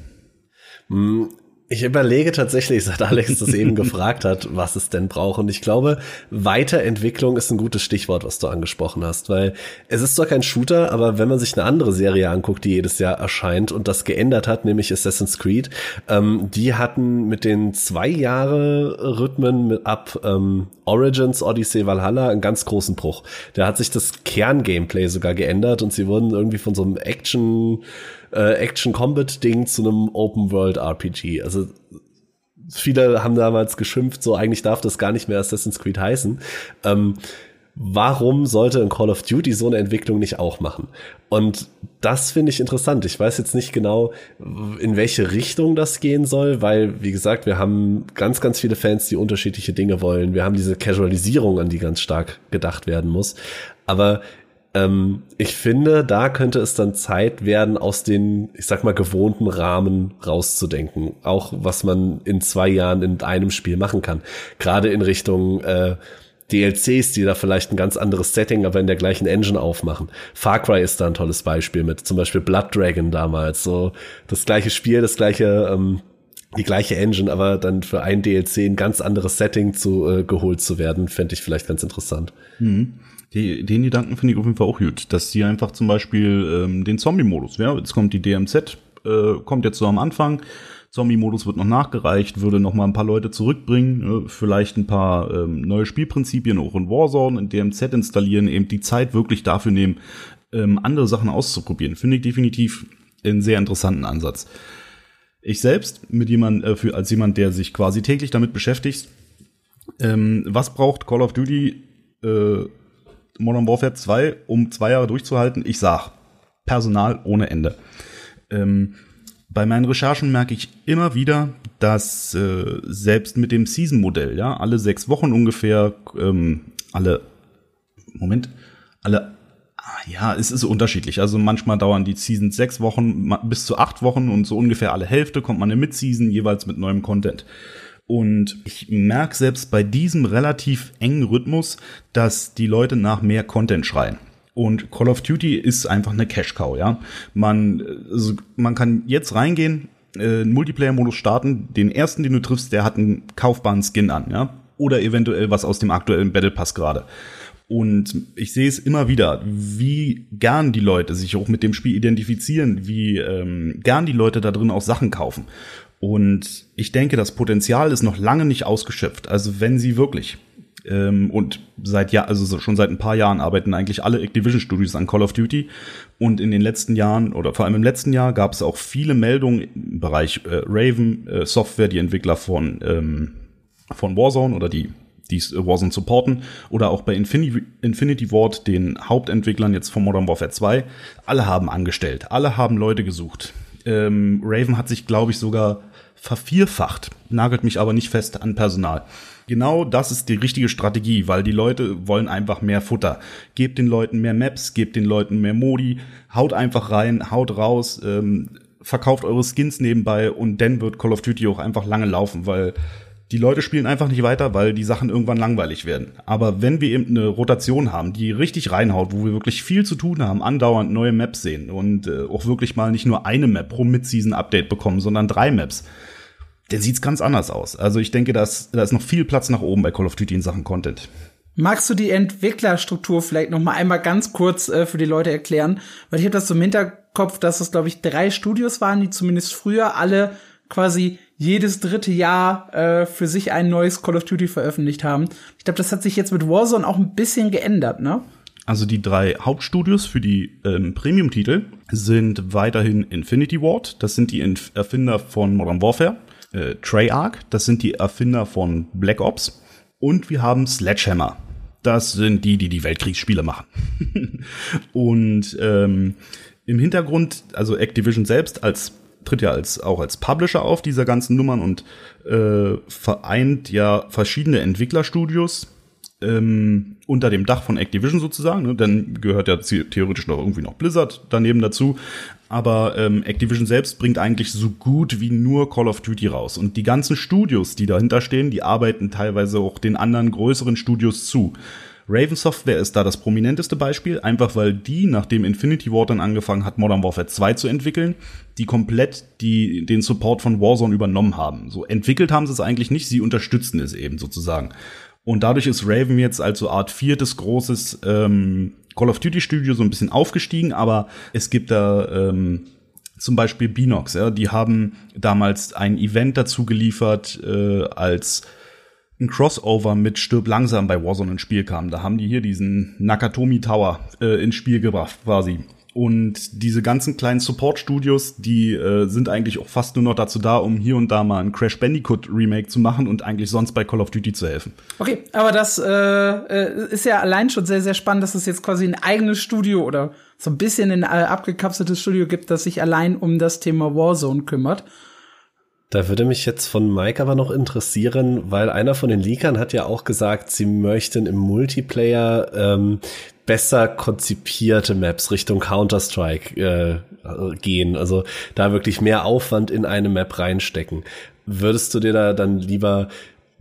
Ich überlege tatsächlich, seit Alex das eben gefragt hat, was es denn braucht. Und ich glaube, Weiterentwicklung ist ein gutes Stichwort, was du angesprochen hast, weil es ist zwar kein Shooter, aber wenn man sich eine andere Serie anguckt, die jedes Jahr erscheint und das geändert hat, nämlich Assassin's Creed, ähm, die hatten mit den zwei Jahre Rhythmen mit ab ähm, Origins, Odyssey, Valhalla einen ganz großen Bruch. Da hat sich das Kerngameplay sogar geändert und sie wurden irgendwie von so einem Action äh, Action-Combat-Ding zu einem Open-World-RPG. Also viele haben damals geschimpft, so eigentlich darf das gar nicht mehr Assassin's Creed heißen. Ähm, warum sollte ein Call of Duty so eine Entwicklung nicht auch machen? Und das finde ich interessant. Ich weiß jetzt nicht genau, in welche Richtung das gehen soll, weil, wie gesagt, wir haben ganz, ganz viele Fans, die unterschiedliche Dinge wollen. Wir haben diese Casualisierung, an die ganz stark gedacht werden muss. Aber ähm, ich finde, da könnte es dann Zeit werden, aus den, ich sag mal, gewohnten Rahmen rauszudenken. Auch was man in zwei Jahren in einem Spiel machen kann. Gerade in Richtung äh, DLCs, die da vielleicht ein ganz anderes Setting, aber in der gleichen Engine aufmachen. Far Cry ist da ein tolles Beispiel mit zum Beispiel Blood Dragon damals. So das gleiche Spiel, das gleiche, ähm, die gleiche Engine, aber dann für ein DLC ein ganz anderes Setting zu äh, geholt zu werden, fände ich vielleicht ganz interessant. Mhm. Die, den Gedanken finde ich auf jeden Fall auch gut, dass sie einfach zum Beispiel ähm, den Zombie-Modus, ja, jetzt kommt die DMZ, äh, kommt jetzt so am Anfang, Zombie-Modus wird noch nachgereicht, würde noch mal ein paar Leute zurückbringen, äh, vielleicht ein paar ähm, neue Spielprinzipien auch in Warzone, in DMZ installieren, eben die Zeit wirklich dafür nehmen, ähm, andere Sachen auszuprobieren. Finde ich definitiv einen sehr interessanten Ansatz. Ich selbst mit jemand, äh, für, als jemand, der sich quasi täglich damit beschäftigt, ähm, was braucht Call of Duty äh, Modern Warfare 2, um zwei Jahre durchzuhalten? Ich sag, Personal ohne Ende. Ähm, bei meinen Recherchen merke ich immer wieder, dass äh, selbst mit dem Season-Modell, ja, alle sechs Wochen ungefähr, ähm, alle, Moment, alle, ah, ja, es ist unterschiedlich. Also manchmal dauern die Seasons sechs Wochen bis zu acht Wochen und so ungefähr alle Hälfte kommt man in Mid-Season jeweils mit neuem Content. Und ich merke selbst bei diesem relativ engen Rhythmus, dass die Leute nach mehr Content schreien. Und Call of Duty ist einfach eine Cash-Cow, ja. Man, also man kann jetzt reingehen, äh, Multiplayer-Modus starten, den ersten, den du triffst, der hat einen kaufbaren Skin an, ja. Oder eventuell was aus dem aktuellen Battle Pass gerade. Und ich sehe es immer wieder, wie gern die Leute sich auch mit dem Spiel identifizieren, wie ähm, gern die Leute da drin auch Sachen kaufen. Und ich denke, das Potenzial ist noch lange nicht ausgeschöpft. Also wenn sie wirklich ähm, und seit ja, also schon seit ein paar Jahren arbeiten eigentlich alle Activision Studios an Call of Duty. Und in den letzten Jahren oder vor allem im letzten Jahr gab es auch viele Meldungen im Bereich äh, Raven äh, Software, die Entwickler von ähm, von Warzone oder die die Warzone supporten oder auch bei Infinity, Infinity Ward, den Hauptentwicklern jetzt von Modern Warfare 2. Alle haben angestellt, alle haben Leute gesucht. Ähm, Raven hat sich, glaube ich, sogar vervierfacht, nagelt mich aber nicht fest an Personal. Genau das ist die richtige Strategie, weil die Leute wollen einfach mehr Futter. Gebt den Leuten mehr Maps, gebt den Leuten mehr Modi, haut einfach rein, haut raus, ähm, verkauft eure Skins nebenbei und dann wird Call of Duty auch einfach lange laufen, weil die Leute spielen einfach nicht weiter, weil die Sachen irgendwann langweilig werden. Aber wenn wir eben eine Rotation haben, die richtig reinhaut, wo wir wirklich viel zu tun haben, andauernd neue Maps sehen und äh, auch wirklich mal nicht nur eine Map pro Mid-Season-Update bekommen, sondern drei Maps, dann sieht's ganz anders aus. Also ich denke, dass, da ist noch viel Platz nach oben bei Call of Duty in Sachen Content. Magst du die Entwicklerstruktur vielleicht noch mal einmal ganz kurz äh, für die Leute erklären? Weil ich habe das so im Hinterkopf, dass es, glaube ich, drei Studios waren, die zumindest früher alle quasi jedes dritte Jahr äh, für sich ein neues Call of Duty veröffentlicht haben. Ich glaube, das hat sich jetzt mit Warzone auch ein bisschen geändert, ne? Also die drei Hauptstudios für die ähm, Premium-Titel sind weiterhin Infinity Ward, das sind die Erfinder von Modern Warfare, äh, Treyarch, das sind die Erfinder von Black Ops und wir haben Sledgehammer, das sind die, die die Weltkriegsspiele machen. und ähm, im Hintergrund, also Activision selbst als tritt ja als auch als Publisher auf dieser ganzen Nummern und äh, vereint ja verschiedene Entwicklerstudios ähm, unter dem Dach von Activision sozusagen. Ne? Dann gehört ja theoretisch noch irgendwie noch Blizzard daneben dazu. Aber ähm, Activision selbst bringt eigentlich so gut wie nur Call of Duty raus. Und die ganzen Studios, die dahinter stehen, die arbeiten teilweise auch den anderen größeren Studios zu. Raven Software ist da das prominenteste Beispiel, einfach weil die, nachdem Infinity Ward dann angefangen hat, Modern Warfare 2 zu entwickeln, die komplett die, den Support von Warzone übernommen haben. So entwickelt haben sie es eigentlich nicht, sie unterstützen es eben sozusagen. Und dadurch ist Raven jetzt als so Art viertes großes ähm, Call of Duty Studio so ein bisschen aufgestiegen, aber es gibt da ähm, zum Beispiel Binox, ja, die haben damals ein Event dazu geliefert, äh, als ein Crossover mit Stirb langsam bei Warzone ins Spiel kam. Da haben die hier diesen Nakatomi Tower äh, ins Spiel gebracht, quasi. Und diese ganzen kleinen Support-Studios, die äh, sind eigentlich auch fast nur noch dazu da, um hier und da mal ein Crash Bandicoot Remake zu machen und eigentlich sonst bei Call of Duty zu helfen. Okay, aber das äh, äh ist ja allein schon sehr, sehr spannend, dass es jetzt quasi ein eigenes Studio oder so ein bisschen ein äh, abgekapseltes Studio gibt, das sich allein um das Thema Warzone kümmert. Da würde mich jetzt von Mike aber noch interessieren, weil einer von den Leakern hat ja auch gesagt, sie möchten im Multiplayer ähm, besser konzipierte Maps Richtung Counter-Strike äh, gehen. Also da wirklich mehr Aufwand in eine Map reinstecken. Würdest du dir da dann lieber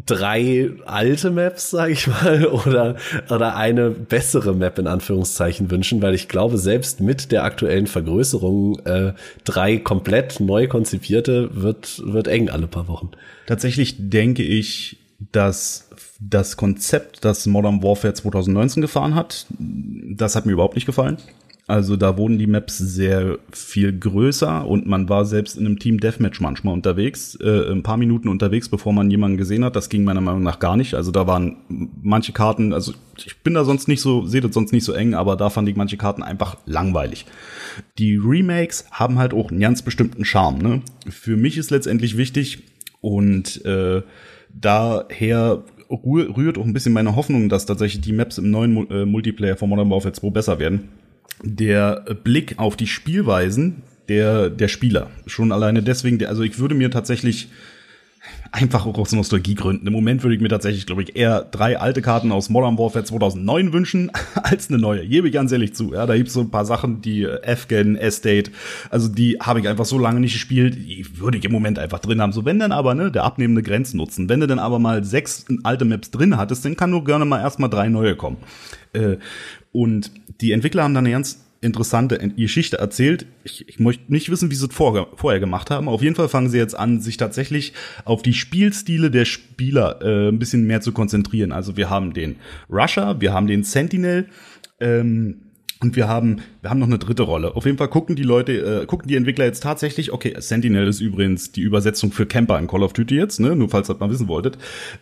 drei alte Maps, sage ich mal, oder, oder eine bessere Map in Anführungszeichen wünschen, weil ich glaube, selbst mit der aktuellen Vergrößerung äh, drei komplett neu konzipierte wird, wird eng alle paar Wochen. Tatsächlich denke ich, dass das Konzept, das Modern Warfare 2019 gefahren hat, das hat mir überhaupt nicht gefallen. Also da wurden die Maps sehr viel größer und man war selbst in einem Team Deathmatch manchmal unterwegs, äh, ein paar Minuten unterwegs, bevor man jemanden gesehen hat. Das ging meiner Meinung nach gar nicht. Also da waren manche Karten, also ich bin da sonst nicht so, sehe das sonst nicht so eng, aber da fand ich manche Karten einfach langweilig. Die Remakes haben halt auch einen ganz bestimmten Charme. Ne? Für mich ist letztendlich wichtig und äh, daher rührt auch ein bisschen meine Hoffnung, dass tatsächlich die Maps im neuen äh, Multiplayer von Modern Warfare 2 besser werden der Blick auf die Spielweisen der, der Spieler. Schon alleine deswegen, also ich würde mir tatsächlich einfach auch aus Nostalgiegründen. Im Moment würde ich mir tatsächlich, glaube ich, eher drei alte Karten aus Modern Warfare 2009 wünschen, als eine neue. Gebe ich ganz ehrlich zu. Ja, da gibt's so ein paar Sachen, die äh, Afghan, Estate, also die habe ich einfach so lange nicht gespielt, die würde ich im Moment einfach drin haben. So, wenn dann aber, ne, der abnehmende Grenzen nutzen. Wenn du dann aber mal sechs alte Maps drin hattest, dann kann nur gerne mal erstmal drei neue kommen. Äh, und die Entwickler haben dann eine ganz interessante Geschichte erzählt. Ich, ich möchte nicht wissen, wie sie es vorher, vorher gemacht haben. Auf jeden Fall fangen sie jetzt an, sich tatsächlich auf die Spielstile der Spieler äh, ein bisschen mehr zu konzentrieren. Also wir haben den Rusher, wir haben den Sentinel, ähm, und wir haben, wir haben noch eine dritte Rolle. Auf jeden Fall gucken die Leute, äh, gucken die Entwickler jetzt tatsächlich, okay, Sentinel ist übrigens die Übersetzung für Camper in Call of Duty jetzt, ne? Nur falls ihr das mal wissen wolltet.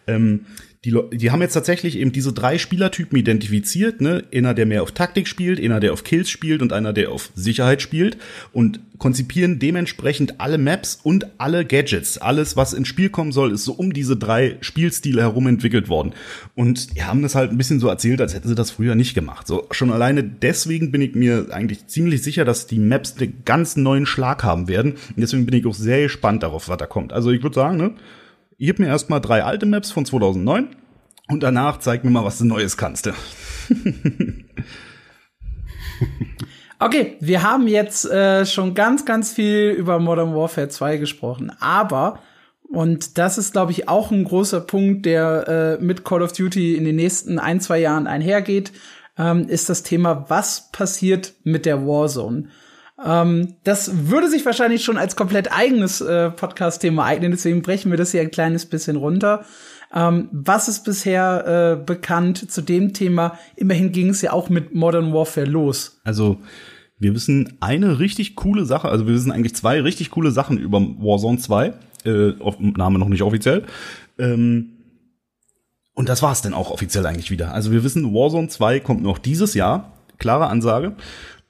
Ähm, die, die haben jetzt tatsächlich eben diese drei Spielertypen identifiziert, ne? Einer, der mehr auf Taktik spielt, einer, der auf Kills spielt und einer, der auf Sicherheit spielt und konzipieren dementsprechend alle Maps und alle Gadgets. Alles, was ins Spiel kommen soll, ist so um diese drei Spielstile herum entwickelt worden. Und die haben das halt ein bisschen so erzählt, als hätten sie das früher nicht gemacht. So, schon alleine deswegen bin ich mir eigentlich ziemlich sicher, dass die Maps einen ganz neuen Schlag haben werden. Und deswegen bin ich auch sehr gespannt darauf, was da kommt. Also ich würde sagen, ne? Gib mir erstmal drei alte Maps von 2009 und danach zeig mir mal, was du Neues kannst. okay, wir haben jetzt äh, schon ganz, ganz viel über Modern Warfare 2 gesprochen, aber und das ist, glaube ich, auch ein großer Punkt, der äh, mit Call of Duty in den nächsten ein, zwei Jahren einhergeht, ähm, ist das Thema, was passiert mit der Warzone. Ähm, das würde sich wahrscheinlich schon als komplett eigenes äh, Podcast-Thema eignen, deswegen brechen wir das hier ein kleines bisschen runter. Ähm, was ist bisher äh, bekannt zu dem Thema? Immerhin ging es ja auch mit Modern Warfare los. Also wir wissen eine richtig coole Sache, also wir wissen eigentlich zwei richtig coole Sachen über Warzone 2, äh, Name noch nicht offiziell. Ähm, und das war's dann auch offiziell eigentlich wieder. Also wir wissen, Warzone 2 kommt noch dieses Jahr, klare Ansage.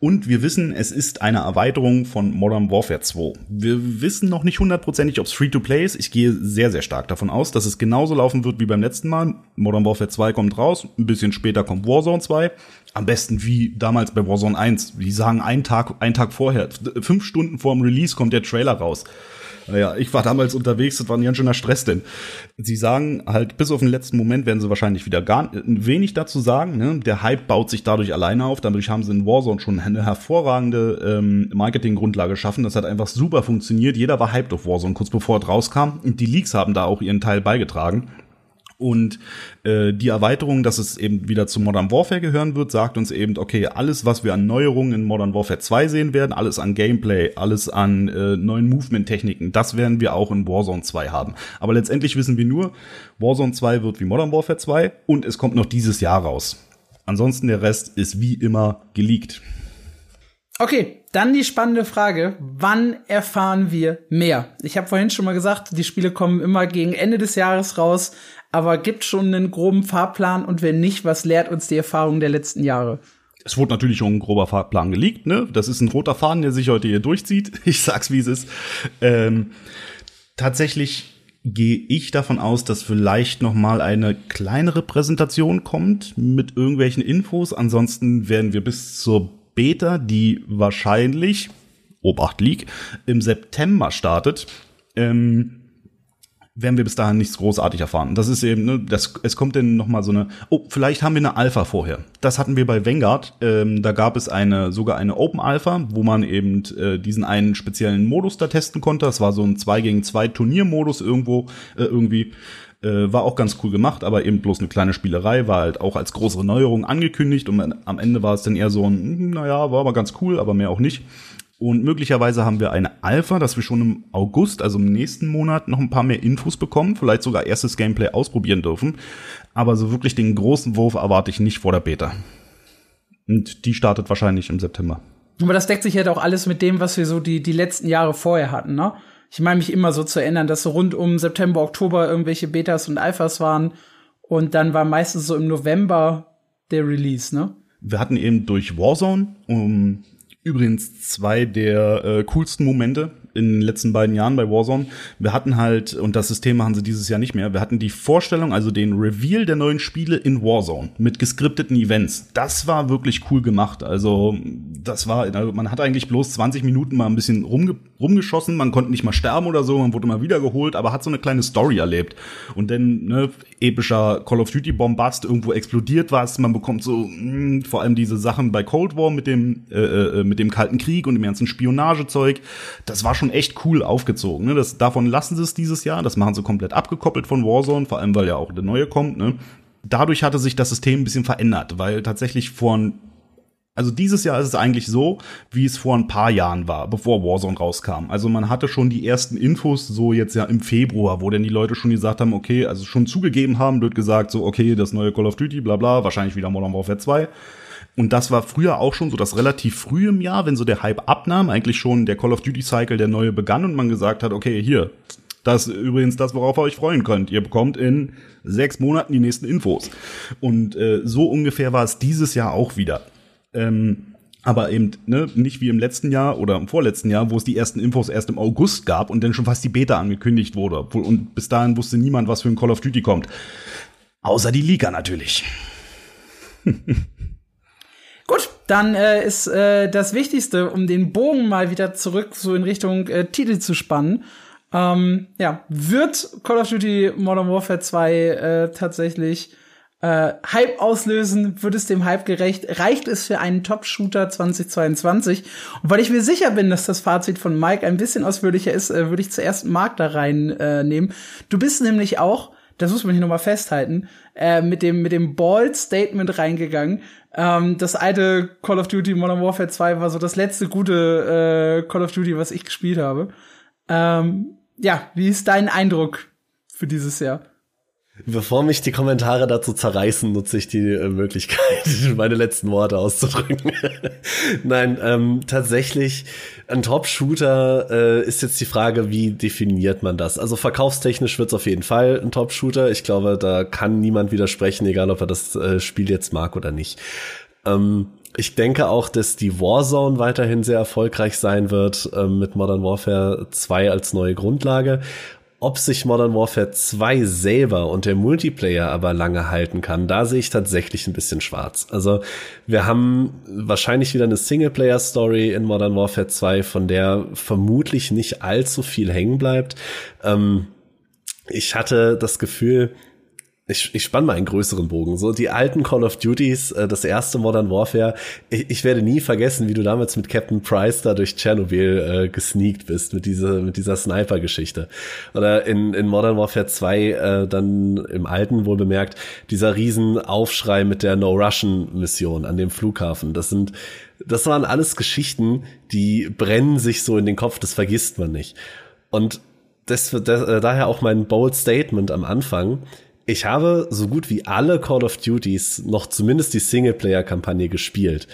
Und wir wissen, es ist eine Erweiterung von Modern Warfare 2. Wir wissen noch nicht hundertprozentig, ob es Free-to-Play ist. Ich gehe sehr, sehr stark davon aus, dass es genauso laufen wird wie beim letzten Mal. Modern Warfare 2 kommt raus, ein bisschen später kommt Warzone 2. Am besten wie damals bei Warzone 1. Die sagen einen Tag, einen Tag vorher, fünf Stunden vor dem Release kommt der Trailer raus. Naja, ich war damals unterwegs, das war ein ganz schöner Stress denn. Sie sagen halt, bis auf den letzten Moment werden sie wahrscheinlich wieder gar wenig dazu sagen. Ne? Der Hype baut sich dadurch alleine auf. Dadurch haben sie in Warzone schon eine hervorragende ähm, Marketinggrundlage geschaffen. Das hat einfach super funktioniert. Jeder war hyped auf Warzone, kurz bevor es rauskam. Und die Leaks haben da auch ihren Teil beigetragen. Und äh, die Erweiterung, dass es eben wieder zu Modern Warfare gehören wird, sagt uns eben, okay, alles, was wir an Neuerungen in Modern Warfare 2 sehen werden, alles an Gameplay, alles an äh, neuen Movement-Techniken, das werden wir auch in Warzone 2 haben. Aber letztendlich wissen wir nur, Warzone 2 wird wie Modern Warfare 2 und es kommt noch dieses Jahr raus. Ansonsten der Rest ist wie immer geleakt. Okay, dann die spannende Frage, wann erfahren wir mehr? Ich habe vorhin schon mal gesagt, die Spiele kommen immer gegen Ende des Jahres raus, aber gibt schon einen groben Fahrplan und wenn nicht, was lehrt uns die Erfahrung der letzten Jahre? Es wurde natürlich schon ein grober Fahrplan geleakt, ne? Das ist ein roter Faden, der sich heute hier durchzieht. Ich sag's, wie es ist. Ähm, tatsächlich gehe ich davon aus, dass vielleicht noch mal eine kleinere Präsentation kommt mit irgendwelchen Infos. Ansonsten werden wir bis zur Beta, die wahrscheinlich, Obacht League, im September startet, ähm, werden wir bis dahin nichts großartig erfahren. Das ist eben, ne, das, es kommt dann noch mal so eine, oh, vielleicht haben wir eine Alpha vorher. Das hatten wir bei Vanguard. Ähm, da gab es eine, sogar eine Open Alpha, wo man eben äh, diesen einen speziellen Modus da testen konnte. Das war so ein 2 gegen 2 Turniermodus irgendwo, äh, irgendwie. Äh, war auch ganz cool gemacht, aber eben bloß eine kleine Spielerei, war halt auch als größere Neuerung angekündigt und am Ende war es dann eher so ein, hm, naja, war aber ganz cool, aber mehr auch nicht. Und möglicherweise haben wir eine Alpha, dass wir schon im August, also im nächsten Monat, noch ein paar mehr Infos bekommen, vielleicht sogar erstes Gameplay ausprobieren dürfen. Aber so wirklich den großen Wurf erwarte ich nicht vor der Beta. Und die startet wahrscheinlich im September. Aber das deckt sich halt auch alles mit dem, was wir so die, die letzten Jahre vorher hatten, ne? Ich meine mich immer so zu erinnern, dass so rund um September, Oktober irgendwelche Betas und Alphas waren. Und dann war meistens so im November der Release, ne? Wir hatten eben durch Warzone um, übrigens zwei der äh, coolsten Momente in den letzten beiden Jahren bei Warzone. Wir hatten halt, und das System machen sie dieses Jahr nicht mehr, wir hatten die Vorstellung, also den Reveal der neuen Spiele in Warzone mit geskripteten Events. Das war wirklich cool gemacht. Also, das war, also man hat eigentlich bloß 20 Minuten mal ein bisschen rumge rumgeschossen, man konnte nicht mal sterben oder so, man wurde mal wiedergeholt, aber hat so eine kleine Story erlebt. Und dann, ne, epischer Call of Duty Bombast, irgendwo explodiert was, man bekommt so, mh, hm, vor allem diese Sachen bei Cold War mit dem, äh, äh, mit dem Kalten Krieg und dem ganzen Spionagezeug. Das war schon echt cool aufgezogen. Ne? Das, davon lassen sie es dieses Jahr. Das machen sie komplett abgekoppelt von Warzone, vor allem weil ja auch der neue kommt. Ne? Dadurch hatte sich das System ein bisschen verändert, weil tatsächlich vor also dieses Jahr ist es eigentlich so, wie es vor ein paar Jahren war, bevor Warzone rauskam. Also man hatte schon die ersten Infos, so jetzt ja im Februar, wo denn die Leute schon gesagt haben, okay, also schon zugegeben haben, wird gesagt, so, okay, das neue Call of Duty, bla bla, wahrscheinlich wieder Modern Warfare 2. Und das war früher auch schon so, dass relativ früh im Jahr, wenn so der Hype abnahm, eigentlich schon der Call of Duty Cycle der neue begann und man gesagt hat, okay, hier, das ist übrigens das, worauf ihr euch freuen könnt. Ihr bekommt in sechs Monaten die nächsten Infos. Und äh, so ungefähr war es dieses Jahr auch wieder. Ähm, aber eben ne, nicht wie im letzten Jahr oder im vorletzten Jahr, wo es die ersten Infos erst im August gab und dann schon fast die Beta angekündigt wurde. Und bis dahin wusste niemand, was für ein Call of Duty kommt. Außer die Liga natürlich. Gut, dann äh, ist äh, das Wichtigste, um den Bogen mal wieder zurück so in Richtung äh, Titel zu spannen. Ähm, ja, wird Call of Duty Modern Warfare 2 äh, tatsächlich äh, Hype auslösen? Wird es dem Hype gerecht? Reicht es für einen Top-Shooter 2022? Und weil ich mir sicher bin, dass das Fazit von Mike ein bisschen ausführlicher ist, äh, würde ich zuerst Mark da reinnehmen. Äh, du bist nämlich auch das muss man hier nochmal festhalten, äh, mit dem, mit dem Bald Statement reingegangen. Ähm, das alte Call of Duty Modern Warfare 2 war so das letzte gute äh, Call of Duty, was ich gespielt habe. Ähm, ja, wie ist dein Eindruck für dieses Jahr? Bevor mich die Kommentare dazu zerreißen, nutze ich die äh, Möglichkeit, meine letzten Worte auszudrücken. Nein, ähm, tatsächlich, ein Top-Shooter äh, ist jetzt die Frage, wie definiert man das? Also verkaufstechnisch wird es auf jeden Fall ein Top-Shooter. Ich glaube, da kann niemand widersprechen, egal ob er das äh, Spiel jetzt mag oder nicht. Ähm, ich denke auch, dass die Warzone weiterhin sehr erfolgreich sein wird äh, mit Modern Warfare 2 als neue Grundlage. Ob sich Modern Warfare 2 selber und der Multiplayer aber lange halten kann, da sehe ich tatsächlich ein bisschen schwarz. Also wir haben wahrscheinlich wieder eine Singleplayer-Story in Modern Warfare 2, von der vermutlich nicht allzu viel hängen bleibt. Ähm, ich hatte das Gefühl, ich, ich spann mal einen größeren Bogen. So die alten Call of Duties, äh, das erste Modern Warfare. Ich, ich werde nie vergessen, wie du damals mit Captain Price da durch Tschernobyl äh, gesneakt bist mit dieser mit dieser Sniper-Geschichte. Oder in, in Modern Warfare 2 äh, dann im alten wohl bemerkt dieser riesen Aufschrei mit der No Russian Mission an dem Flughafen. Das sind das waren alles Geschichten, die brennen sich so in den Kopf. Das vergisst man nicht. Und das, das, äh, daher auch mein bold Statement am Anfang ich habe so gut wie alle Call of Duties noch zumindest die Singleplayer-Kampagne gespielt.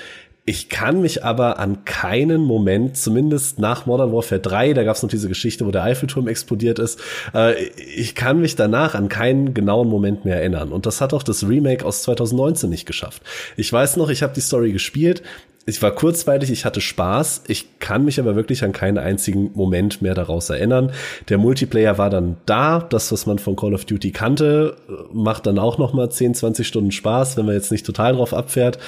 Ich kann mich aber an keinen Moment, zumindest nach Modern Warfare 3, da gab es noch diese Geschichte, wo der Eiffelturm explodiert ist, äh, ich kann mich danach an keinen genauen Moment mehr erinnern. Und das hat auch das Remake aus 2019 nicht geschafft. Ich weiß noch, ich habe die Story gespielt, ich war kurzweilig, ich hatte Spaß. Ich kann mich aber wirklich an keinen einzigen Moment mehr daraus erinnern. Der Multiplayer war dann da. Das, was man von Call of Duty kannte, macht dann auch noch mal 10, 20 Stunden Spaß, wenn man jetzt nicht total drauf abfährt.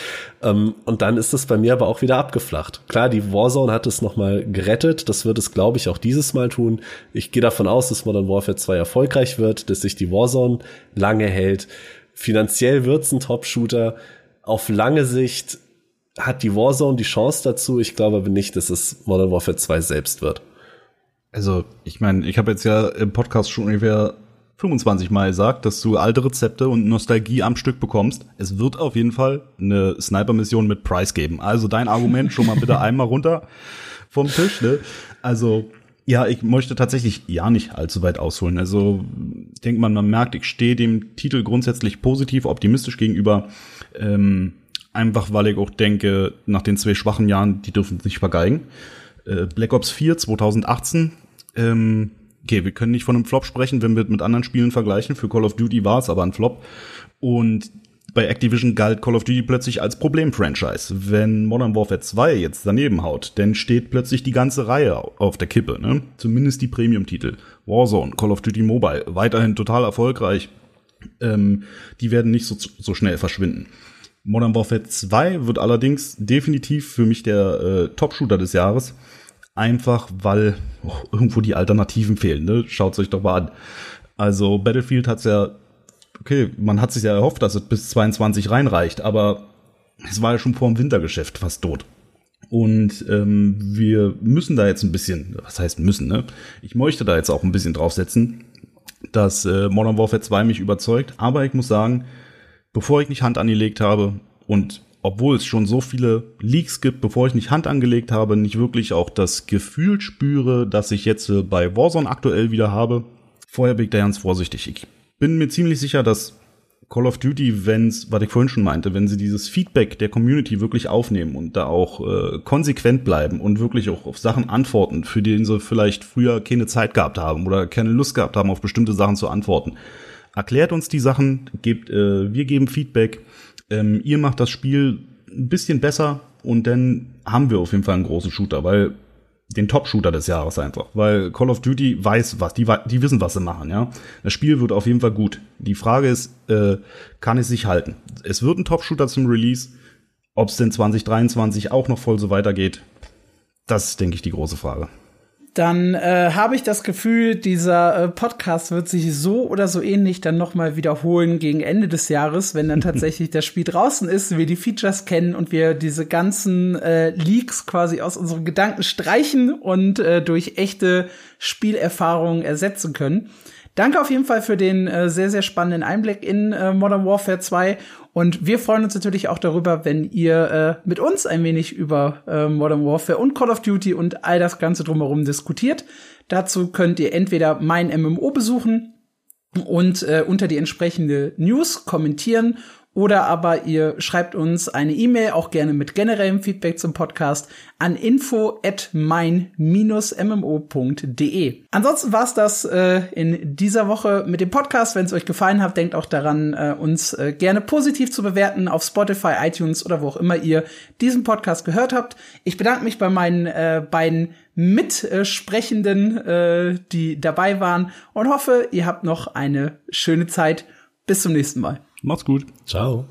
Ähm, und dann ist es bei mir aber auch wieder abgeflacht. Klar, die Warzone hat es noch mal gerettet. Das wird es, glaube ich, auch dieses Mal tun. Ich gehe davon aus, dass Modern Warfare 2 erfolgreich wird, dass sich die Warzone lange hält. Finanziell wird's ein Top-Shooter. Auf lange Sicht hat die Warzone die Chance dazu. Ich glaube aber nicht, dass es Modern Warfare 2 selbst wird. Also, ich meine, ich habe jetzt ja im Podcast schon ungefähr 25 Mal gesagt, dass du alte Rezepte und Nostalgie am Stück bekommst. Es wird auf jeden Fall eine Sniper-Mission mit Price geben. Also dein Argument schon mal bitte einmal runter vom Tisch. Ne? Also ja, ich möchte tatsächlich ja nicht allzu weit ausholen. Also denkt man, man merkt, ich stehe dem Titel grundsätzlich positiv, optimistisch gegenüber. Ähm, Einfach weil ich auch denke, nach den zwei schwachen Jahren, die dürfen nicht vergeigen. Äh, Black Ops 4 2018, ähm, okay, wir können nicht von einem Flop sprechen, wenn wir mit anderen Spielen vergleichen. Für Call of Duty war es aber ein Flop. Und bei Activision galt Call of Duty plötzlich als Problem-Franchise. Wenn Modern Warfare 2 jetzt daneben haut, dann steht plötzlich die ganze Reihe auf der Kippe, ne? Zumindest die Premium-Titel. Warzone, Call of Duty Mobile, weiterhin total erfolgreich. Ähm, die werden nicht so, so schnell verschwinden. Modern Warfare 2 wird allerdings definitiv für mich der äh, Top-Shooter des Jahres. Einfach weil oh, irgendwo die Alternativen fehlen. Ne? Schaut euch doch mal an. Also Battlefield hat's ja, okay, man hat sich ja erhofft, dass es bis 22 reinreicht, aber es war ja schon vor dem Wintergeschäft fast tot. Und ähm, wir müssen da jetzt ein bisschen, was heißt müssen, ne? Ich möchte da jetzt auch ein bisschen draufsetzen, dass äh, Modern Warfare 2 mich überzeugt, aber ich muss sagen, bevor ich nicht Hand angelegt habe und obwohl es schon so viele Leaks gibt, bevor ich nicht Hand angelegt habe, nicht wirklich auch das Gefühl spüre, dass ich jetzt äh, bei Warzone aktuell wieder habe. Vorher bin ich da ganz vorsichtig. Ich bin mir ziemlich sicher, dass Call of Duty, wenn's, was ich vorhin schon meinte, wenn sie dieses Feedback der Community wirklich aufnehmen und da auch äh, konsequent bleiben und wirklich auch auf Sachen antworten, für die sie vielleicht früher keine Zeit gehabt haben oder keine Lust gehabt haben, auf bestimmte Sachen zu antworten, erklärt uns die Sachen, gebt, äh, wir geben Feedback, ähm, ihr macht das Spiel ein bisschen besser und dann haben wir auf jeden Fall einen großen Shooter, weil den Top-Shooter des Jahres einfach, weil Call of Duty weiß was, die, die wissen, was sie machen, ja. Das Spiel wird auf jeden Fall gut. Die Frage ist, äh, kann es sich halten? Es wird ein Top-Shooter zum Release. Ob es denn 2023 auch noch voll so weitergeht, das ist, denke ich, die große Frage dann äh, habe ich das Gefühl, dieser äh, Podcast wird sich so oder so ähnlich dann noch mal wiederholen gegen Ende des Jahres, wenn dann tatsächlich das Spiel draußen ist, wir die Features kennen und wir diese ganzen äh, Leaks quasi aus unseren Gedanken streichen und äh, durch echte Spielerfahrungen ersetzen können. Danke auf jeden Fall für den äh, sehr, sehr spannenden Einblick in äh, Modern Warfare 2. Und wir freuen uns natürlich auch darüber, wenn ihr äh, mit uns ein wenig über äh, Modern Warfare und Call of Duty und all das Ganze drumherum diskutiert. Dazu könnt ihr entweder mein MMO besuchen und äh, unter die entsprechende News kommentieren oder aber ihr schreibt uns eine E-Mail, auch gerne mit generellem Feedback zum Podcast, an info at mein-mmo.de. Ansonsten war's das äh, in dieser Woche mit dem Podcast. Wenn es euch gefallen hat, denkt auch daran, äh, uns äh, gerne positiv zu bewerten auf Spotify, iTunes oder wo auch immer ihr diesen Podcast gehört habt. Ich bedanke mich bei meinen äh, beiden Mitsprechenden, äh, die dabei waren und hoffe, ihr habt noch eine schöne Zeit. Bis zum nächsten Mal. Macht's gut. Ciao.